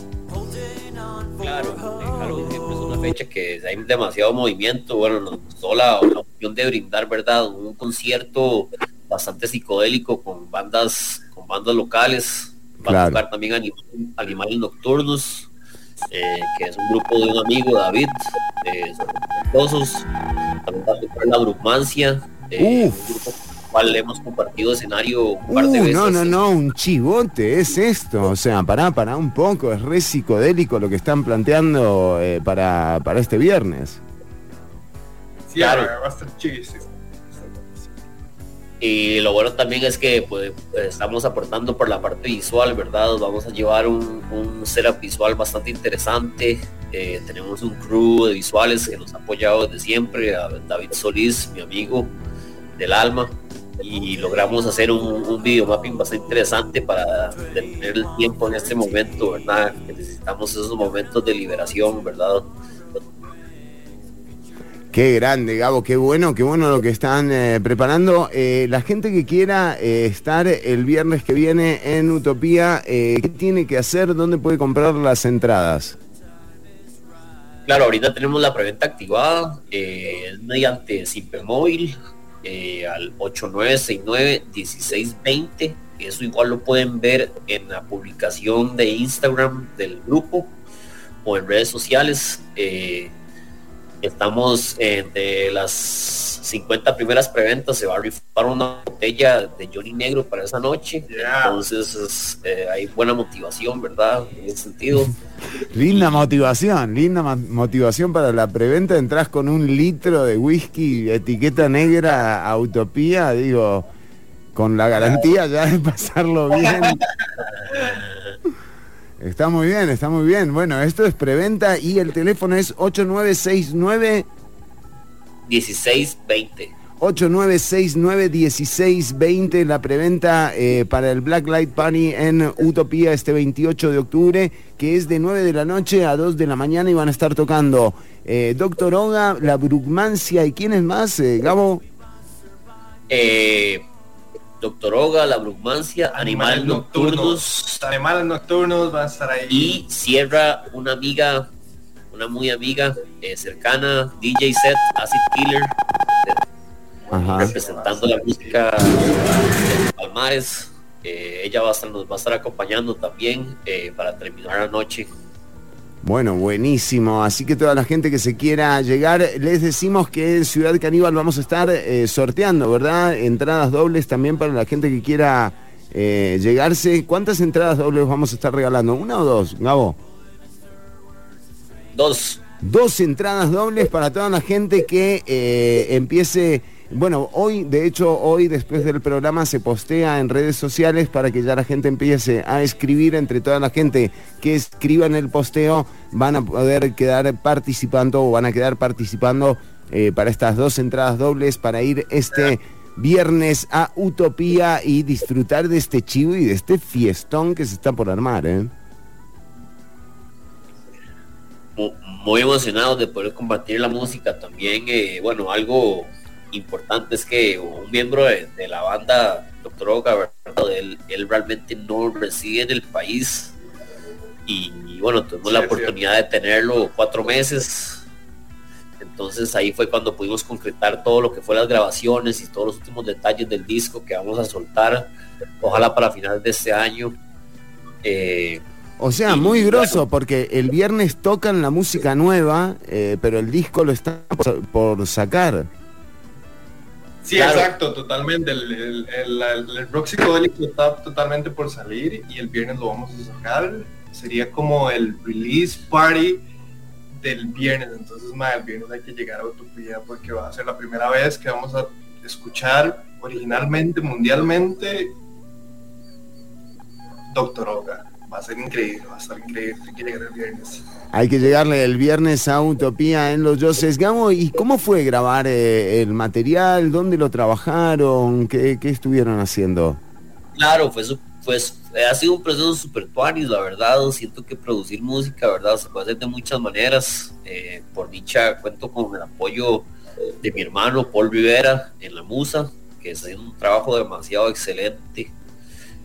Claro, Halloween siempre es una fecha que hay demasiado movimiento, bueno, nos gustó la, la opción de brindar, ¿verdad? Un concierto bastante psicodélico con bandas, con bandas locales, va a Claro. tocar también Anim- Animales Nocturnos, eh, que es un grupo de un amigo, David, eh, son talentosos. también tocar La Brugmancia, eh, un grupo con el cual hemos compartido escenario un par de Uh, veces. no, no, no, un chivote, es esto. O sea, pará, pará un poco, es re psicodélico lo que están planteando eh, para, para este viernes. Sí, Claro. va a estar chidísimo. Y lo bueno también es que pues, estamos aportando por la parte visual, ¿verdad? Vamos a llevar un, un setup visual bastante interesante. Eh, tenemos un crew de visuales que nos ha apoyado desde siempre, a David Solís, mi amigo del alma. Y logramos hacer un, un bastante interesante para tener el tiempo en este momento, ¿verdad? Necesitamos esos momentos de liberación, ¿verdad? Qué grande, Gabo, qué bueno, qué bueno lo que están eh, preparando. Eh, la gente que quiera eh, estar el viernes que viene en Utopía, ¿qué tiene que hacer? ¿Dónde puede comprar las entradas? Claro, ahorita tenemos la preventa activada, mediante Simpermóvil al 8969-1620. Eso igual lo pueden ver en la publicación de Instagram del grupo o en redes sociales. Eh, estamos entre las 50 primeras preventas, se va a rifar una botella de Johnny Negro para esa noche. Entonces es, eh, hay buena motivación, ¿verdad? En ese sentido. [laughs] Linda motivación, linda motivación para la preventa. Entrás con un litro de whisky, etiqueta negra a Utopía, digo, con la garantía ya de pasarlo [laughs] bien. [laughs] Está muy bien, está muy bien. Bueno, esto es preventa y el teléfono es 8969 1620. 8969-1620, la preventa eh, para el Black Light Party en Utopía este 28 de octubre, que es de 9 de la noche a 2 de la mañana y van a estar tocando eh, Doctor Oga, La Brugmancia y quiénes más, eh, Gabo. Eh, Doctor Oga, La Brugmancia, Animales Nocturnos Animales Nocturnos van a estar ahí. y cierra una amiga, una muy amiga eh, cercana, DJ Set, Acid Killer, Ajá. representando la música de Palmares. Eh, ella va a estar, nos va a estar acompañando también eh, para terminar la noche. Bueno, buenísimo. Así que toda la gente que se quiera llegar, les decimos que en Ciudad Caníbal vamos a estar eh, sorteando, ¿verdad? Entradas dobles también para la gente que quiera eh, llegarse. ¿Cuántas entradas dobles vamos a estar regalando? ¿Una o dos, Gabo? Dos. Dos entradas dobles para toda la gente que eh, empiece. Bueno, hoy, de hecho, hoy después del programa se postea en redes sociales para que ya la gente empiece a escribir. Entre toda la gente que escriba en el posteo, van a poder quedar participando o van a quedar participando eh, para estas dos entradas dobles para ir este viernes a Utopía y disfrutar de este chivo y de este fiestón que se está por armar, ¿eh? mu- muy emocionados de poder compartir la música también eh, bueno algo importante es que un miembro de, de la banda Doctor Oga ¿verdad? él, él realmente no reside en el país y, y bueno tuvimos Sí, la oportunidad de tenerlo cuatro meses entonces ahí fue cuando pudimos concretar todo lo que fue las grabaciones y todos los últimos detalles del disco que vamos a soltar ojalá para finales de este año Eh, O sea, muy grosso, porque el viernes tocan la música nueva, eh, pero el disco lo está por, por sacar. Sí, Claro. exacto, totalmente. El, el, el, el- el rock psicodélico está totalmente por salir y el viernes lo vamos a sacar. Sería como el release party del viernes. Entonces, ma, el viernes hay que llegar a Utopía porque va a ser la primera vez que vamos a escuchar originalmente, mundialmente, Doctor Oga. Va a ser increíble, va a estar increíble. Hay que llegar el viernes. Hay que llegarle el viernes a Utopía en Los Yoses. Gamo, ¿y cómo fue grabar eh, el material? ¿Dónde lo trabajaron? ¿Qué, qué estuvieron haciendo? Claro, fue, su- pues ha sido un proceso super tuanis, la verdad. Siento que producir música, ¿verdad? Se puede hacer de muchas maneras. Eh, por dicha, cuento con el apoyo de mi hermano Paul Rivera en La Musa, que está haciendo un trabajo demasiado excelente.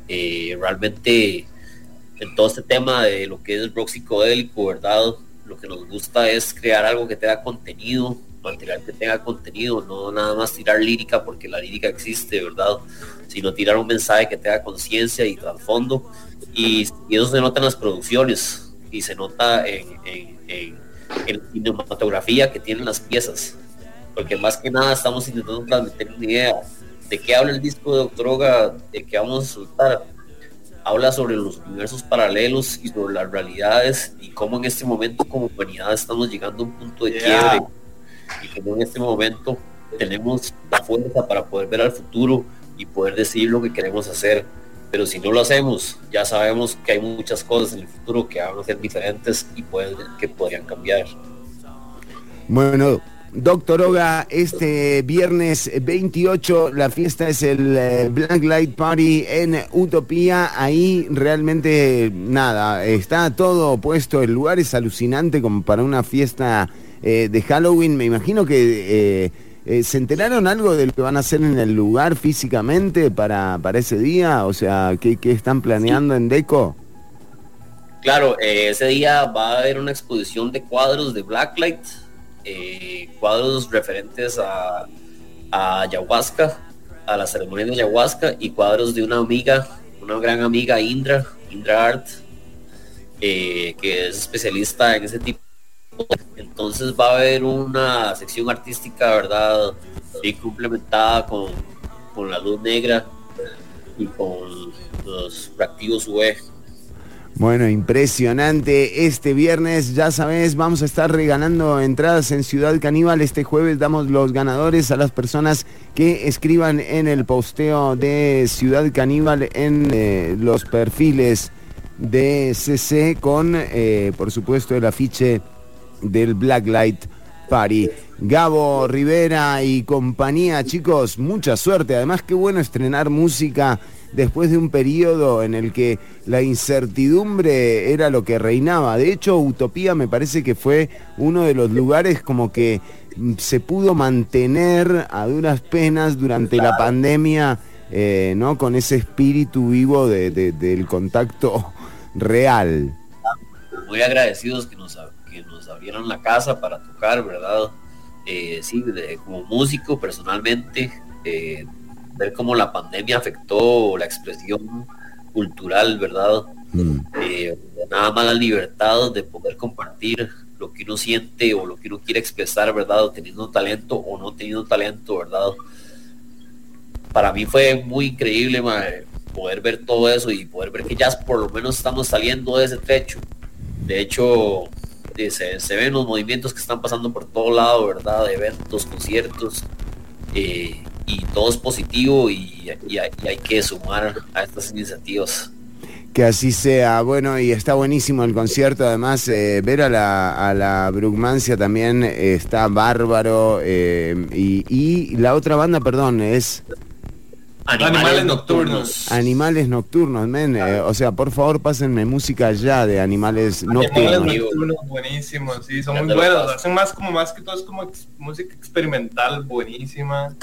Eh, realmente, en todo este tema de lo que es el rock psicodélico, ¿verdad? lo que nos gusta es crear algo que tenga contenido, material que tenga contenido, no nada más tirar lírica porque la lírica existe, ¿verdad? Sino tirar un mensaje que tenga conciencia y trasfondo. Y, y eso se nota en las producciones y se nota en, la cinematografía que tienen las piezas. Porque más que nada estamos intentando transmitir una idea de qué habla el disco de Doctoroga, de qué vamos a soltar. Habla sobre los universos paralelos y sobre las realidades y cómo en este momento como humanidad estamos llegando a un punto de Yeah. quiebre y cómo en este momento tenemos la fuerza para poder ver al futuro y poder decidir lo que queremos hacer. Pero si no lo hacemos, ya sabemos que hay muchas cosas en el futuro que van a ser diferentes y pueden, que podrían cambiar. Bueno, Doctor Oga, este viernes 28 la fiesta es el eh, Black Light Party en Utopía. Ahí realmente nada, está todo puesto. El lugar es alucinante como para una fiesta eh, de Halloween. Me imagino que eh, se enteraron algo de lo que van a hacer en el lugar físicamente para, para ese día. O sea, ¿qué, qué están planeando en Deco? Claro, ese día va a haber una exposición de cuadros de Blacklight, eh, cuadros referentes a, ayahuasca, a la ceremonia de ayahuasca y cuadros de una amiga, una gran amiga Indra, Indra Art, eh, que es especialista en ese tipo. Entonces va a haber una sección artística, ¿verdad? Bien complementada con, con la luz negra y con los reactivos UV. Bueno, impresionante. Este viernes, ya sabes, vamos a estar regalando entradas en Ciudad Caníbal. Este jueves damos los ganadores a las personas que escriban en el posteo de Ciudad Caníbal en eh, los perfiles de CC con, eh, por supuesto, el afiche del Blacklight Party. Gabo Rivera y compañía, chicos, mucha suerte. Además, qué bueno estrenar música después de un periodo en el que la incertidumbre era lo que reinaba. De hecho, Utopía me parece que fue uno de los lugares como que se pudo mantener a duras penas durante la pandemia, eh, ¿no? Con ese espíritu vivo de- de- del contacto real. muy agradecidos que nos, que nos abrieron la casa para tocar, ¿verdad? Eh, sí, de- como músico personalmente, eh, ver cómo la pandemia afectó la expresión cultural, ¿verdad? Eh, nada más la libertad de poder compartir lo que uno siente o lo que uno quiere expresar, ¿verdad? Teniendo talento o no teniendo talento, ¿verdad? Para mí fue muy increíble mae, poder ver todo eso y poder ver que ya por lo menos estamos saliendo de ese trecho. De hecho, eh, se, se ven los movimientos que están pasando por todo lado, ¿verdad? De eventos, conciertos, eh, y todo es positivo y, y hay, y hay que sumar a estas iniciativas. Que así sea. Bueno, y está buenísimo el concierto. Además, eh, ver a la, a la Brugmancia también eh, está bárbaro. eh, y, y la otra banda, perdón, es Animales nocturnos. Animales Nocturnos, men. eh, o sea, por favor, pásenme música ya de Animales Animales Nocturnos. nocturnos buenísimos, sí, son Ya muy buenos. Hacen más como más que todo es como ex- música experimental buenísima.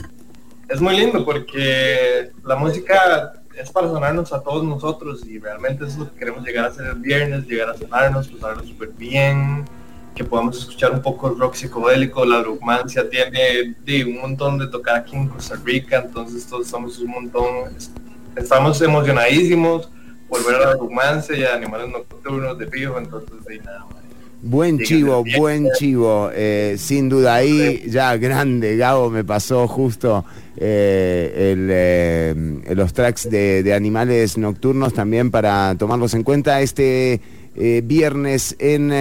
Es muy lindo porque la música es para sonarnos a todos nosotros y realmente eso es lo que queremos llegar a hacer el viernes, llegar a sonarnos, sonarnos súper bien, que podamos escuchar un poco rock psicodélico, la romancia tiene de, un montón de tocar aquí en Costa Rica, entonces todos estamos un montón, estamos emocionadísimos por ver a la romancia y a animales nocturnos de fijo, entonces de nada. Buen chivo, buen chivo. eh, sin duda ahí ya grande, Gabo me pasó justo eh, el, eh, los tracks de, de animales nocturnos también para tomarlos en cuenta. Este viernes en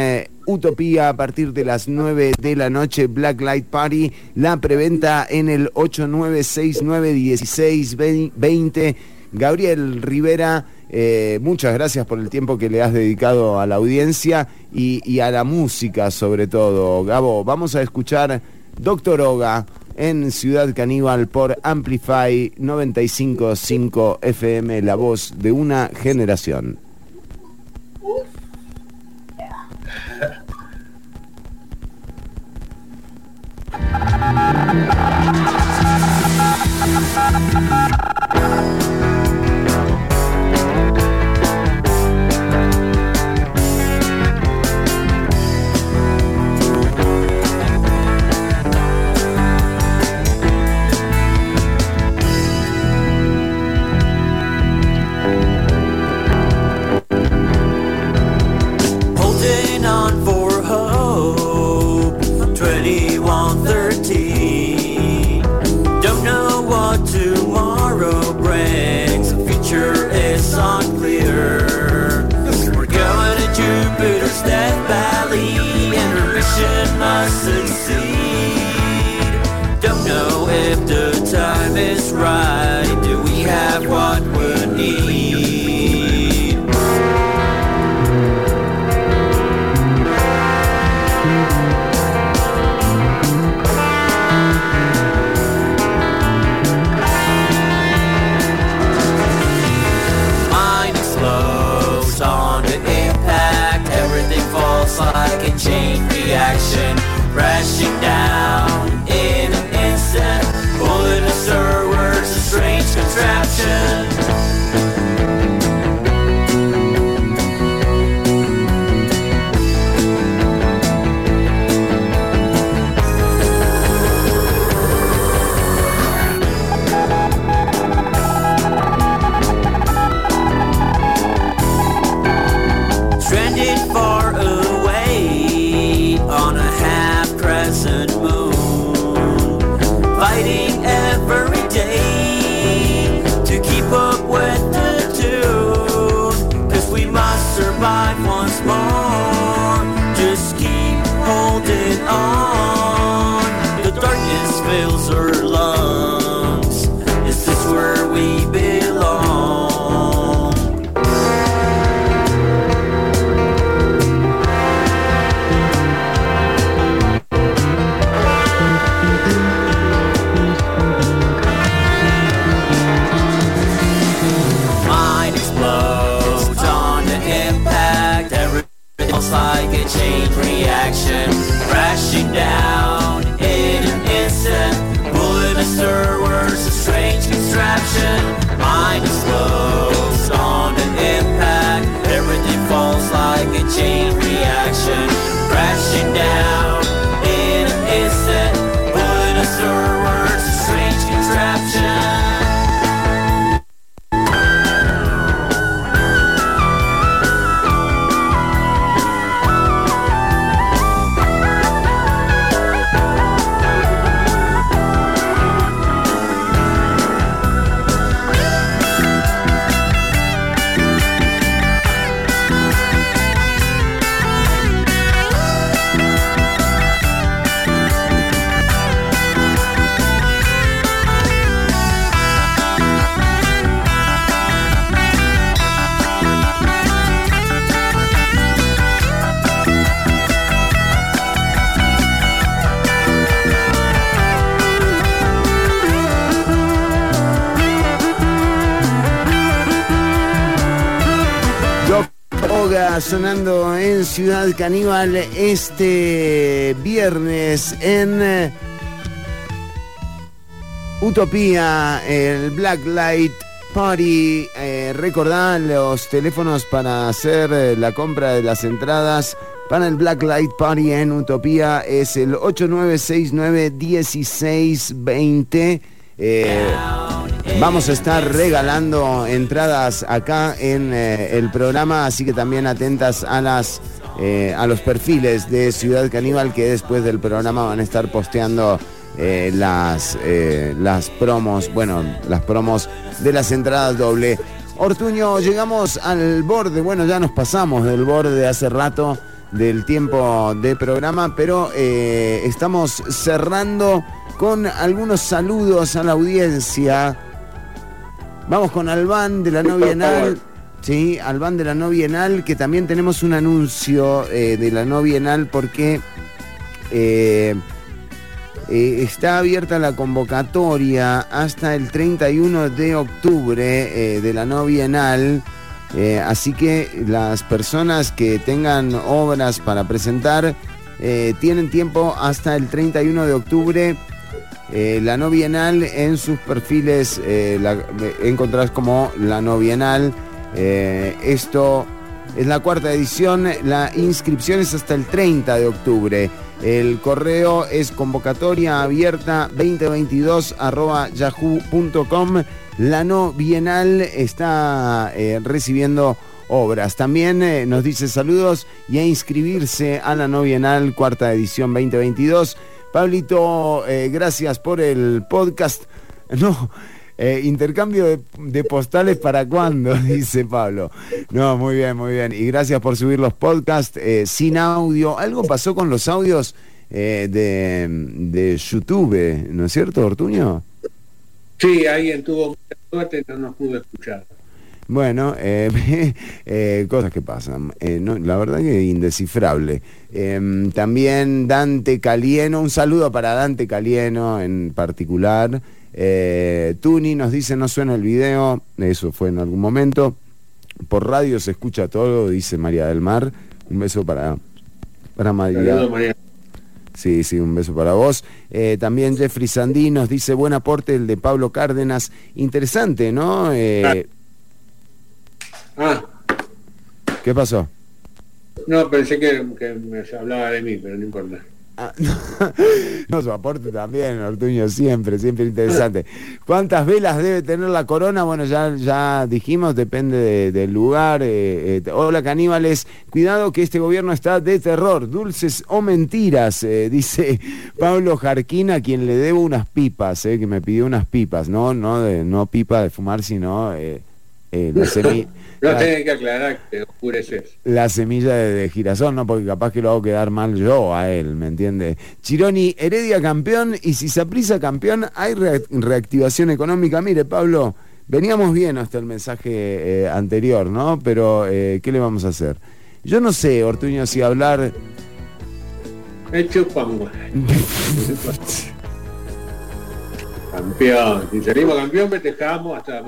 Utopía a partir de las 9 de la noche, Black Light Party. La preventa en el 89691620. Gabriel Rivera, muchas gracias por el tiempo que le has dedicado a la audiencia y, a la música sobre todo. Gabo, vamos a escuchar Doctor Oga en Ciudad Caníbal por Amplify 955 FM, la voz de una generación. [laughs] succeed. Don't know if the time is right. Do we have what we need? attention. Sonando en Ciudad Caníbal este viernes en eh, Utopía, el Black Light Party. Eh, recordá los teléfonos para hacer eh, la compra de las entradas para el Black Light Party en Utopía es el 8969-1620. Eh, Vamos a estar regalando entradas acá en eh, el programa, así que también atentas a las eh, a los perfiles de Ciudad Caníbal que después del programa van a estar posteando eh, las las promos, bueno, las promos de las entradas doble. Ortuño, llegamos al borde, bueno, ya nos pasamos del borde hace rato del tiempo de programa, pero estamos cerrando con algunos saludos a la audiencia. Vamos con Albán de la no bienal. Sí, Albán de la no bienal, que también tenemos un anuncio eh, de la no bienal porque eh, eh, está abierta la convocatoria hasta el 31 de octubre de la no bienal. Así que las personas que tengan obras para presentar tienen tiempo hasta el 31 de octubre. Eh, la no bienal en sus perfiles eh, encontrás como la no bienal. Eh, esto es la cuarta edición. La inscripción es hasta el 30 de octubre. El correo es convocatoria abierta 2022 arroba yahoo.com. La no bienal está eh, recibiendo obras. También nos dice saludos y a inscribirse a la no bienal cuarta edición 2022. Pablito, eh, gracias por el podcast. [laughs] No, eh, intercambio de, postales para cuándo, [laughs] dice Pablo. No, muy bien, muy bien. Y gracias por subir los podcasts eh, sin audio. Algo pasó con los audios de, de YouTube, ¿no es cierto, Ortuño? Sí, alguien tuvo mucha suerte no nos pudo escuchar. Bueno, eh, [laughs] eh, cosas que pasan. Eh, no, la verdad que indescifrable. Eh, también Dante Calieno, un saludo para Dante Calieno en particular. Tuni nos dice no suena el video, eso fue en algún momento. Por radio se escucha todo, dice María del Mar. Un beso para, para María. Sí, sí, un beso para vos. Eh, también Jeffrey Sandí nos dice, buen aporte el de Pablo Cárdenas. Interesante, ¿no? Eh, Ah, ¿Qué pasó? no, pensé que, que me hablaba de mí, pero no importa. [laughs] No, su aporte también, Ortuño, siempre, siempre interesante. ¿Cuántas velas debe tener la corona? Bueno, ya, ya dijimos, depende de- del lugar. eh, eh, hola, caníbales, cuidado que este gobierno está de terror, dulces o mentiras, eh, [laughs] dice Pablo Jarquín, a quien le debo unas pipas, que me pidió unas pipas, no, no, de, no pipa de fumar, sino la semi- [laughs] No tenés que aclarar que te oscureces. la semilla de, de girasol, ¿no? Porque capaz que lo hago quedar mal yo a él, ¿me entiende? Chironi, Heredia campeón y si Saprisa campeón, hay re- reactivación económica. Mire, Pablo, veníamos bien hasta el mensaje eh, anterior, ¿no? Pero, eh, ¿qué le vamos a hacer? Yo no sé, Ortuño, si hablar... Hecho pango. [laughs] Campeón. Si salimos campeón, festejamos hasta.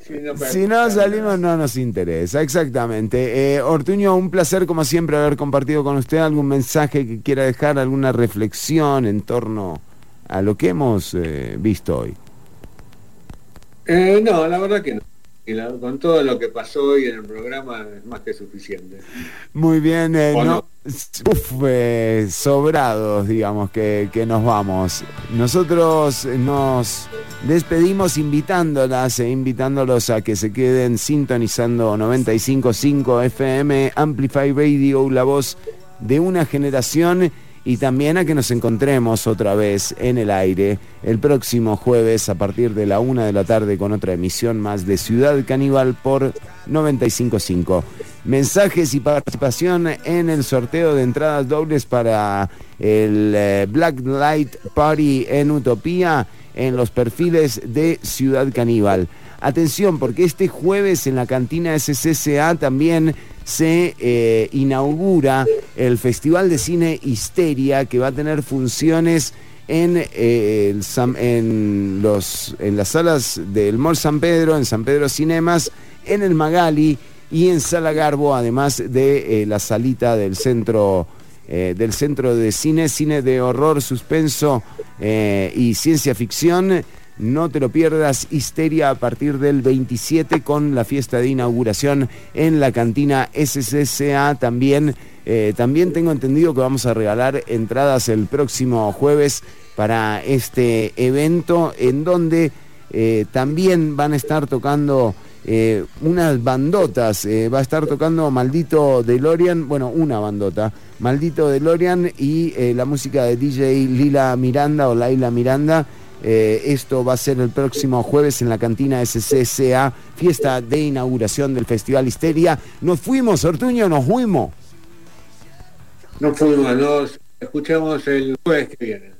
Si no, Si no salimos, no nos interesa, exactamente. Eh, Ortuño, un placer como siempre haber compartido con usted algún mensaje que quiera dejar, alguna reflexión en torno a lo que hemos eh, visto hoy. Eh, no, la verdad que no. Con todo lo que pasó hoy en el programa es más que suficiente. Muy bien, eh, ¿O no- no? uf, eh, sobrados, digamos, que, que nos vamos. Nosotros nos despedimos invitándolas e invitándolos a que se queden sintonizando 95.5 FM, Amplify Radio, la voz de una generación y también a que nos encontremos otra vez en el aire el próximo jueves a partir de la una de la tarde con otra emisión más de Ciudad Caníbal por 955. Mensajes y participación en el sorteo de entradas dobles para el eh, Black Light Party en Utopía en los perfiles de Ciudad Caníbal. Atención, porque este jueves en la cantina SCCA también se eh, inaugura el Festival de Cine Histeria, que va a tener funciones en, eh, en, los, en las salas del Mall San Pedro, en San Pedro Cinemas, en el Magali y en Sala Garbo, además de eh, la salita del centro del Centro de Cine, cine de horror, suspenso y ciencia ficción. No te lo pierdas, Histeria a partir del 27 con la fiesta de inauguración en la cantina SCCA también. eh, también tengo entendido que vamos a regalar entradas el próximo jueves para este evento en donde eh, también van a estar tocando eh, unas bandotas. va a estar tocando Maldito DeLorean, bueno, una bandota, Maldito DeLorean y la música de DJ Lila Miranda o Laila Miranda. Eh, esto va a ser el próximo jueves en la cantina SCCA, fiesta de inauguración del Festival Histeria. Nos fuimos, Ortuño, nos fuimos. No fuimos, nos escuchamos el jueves que viene.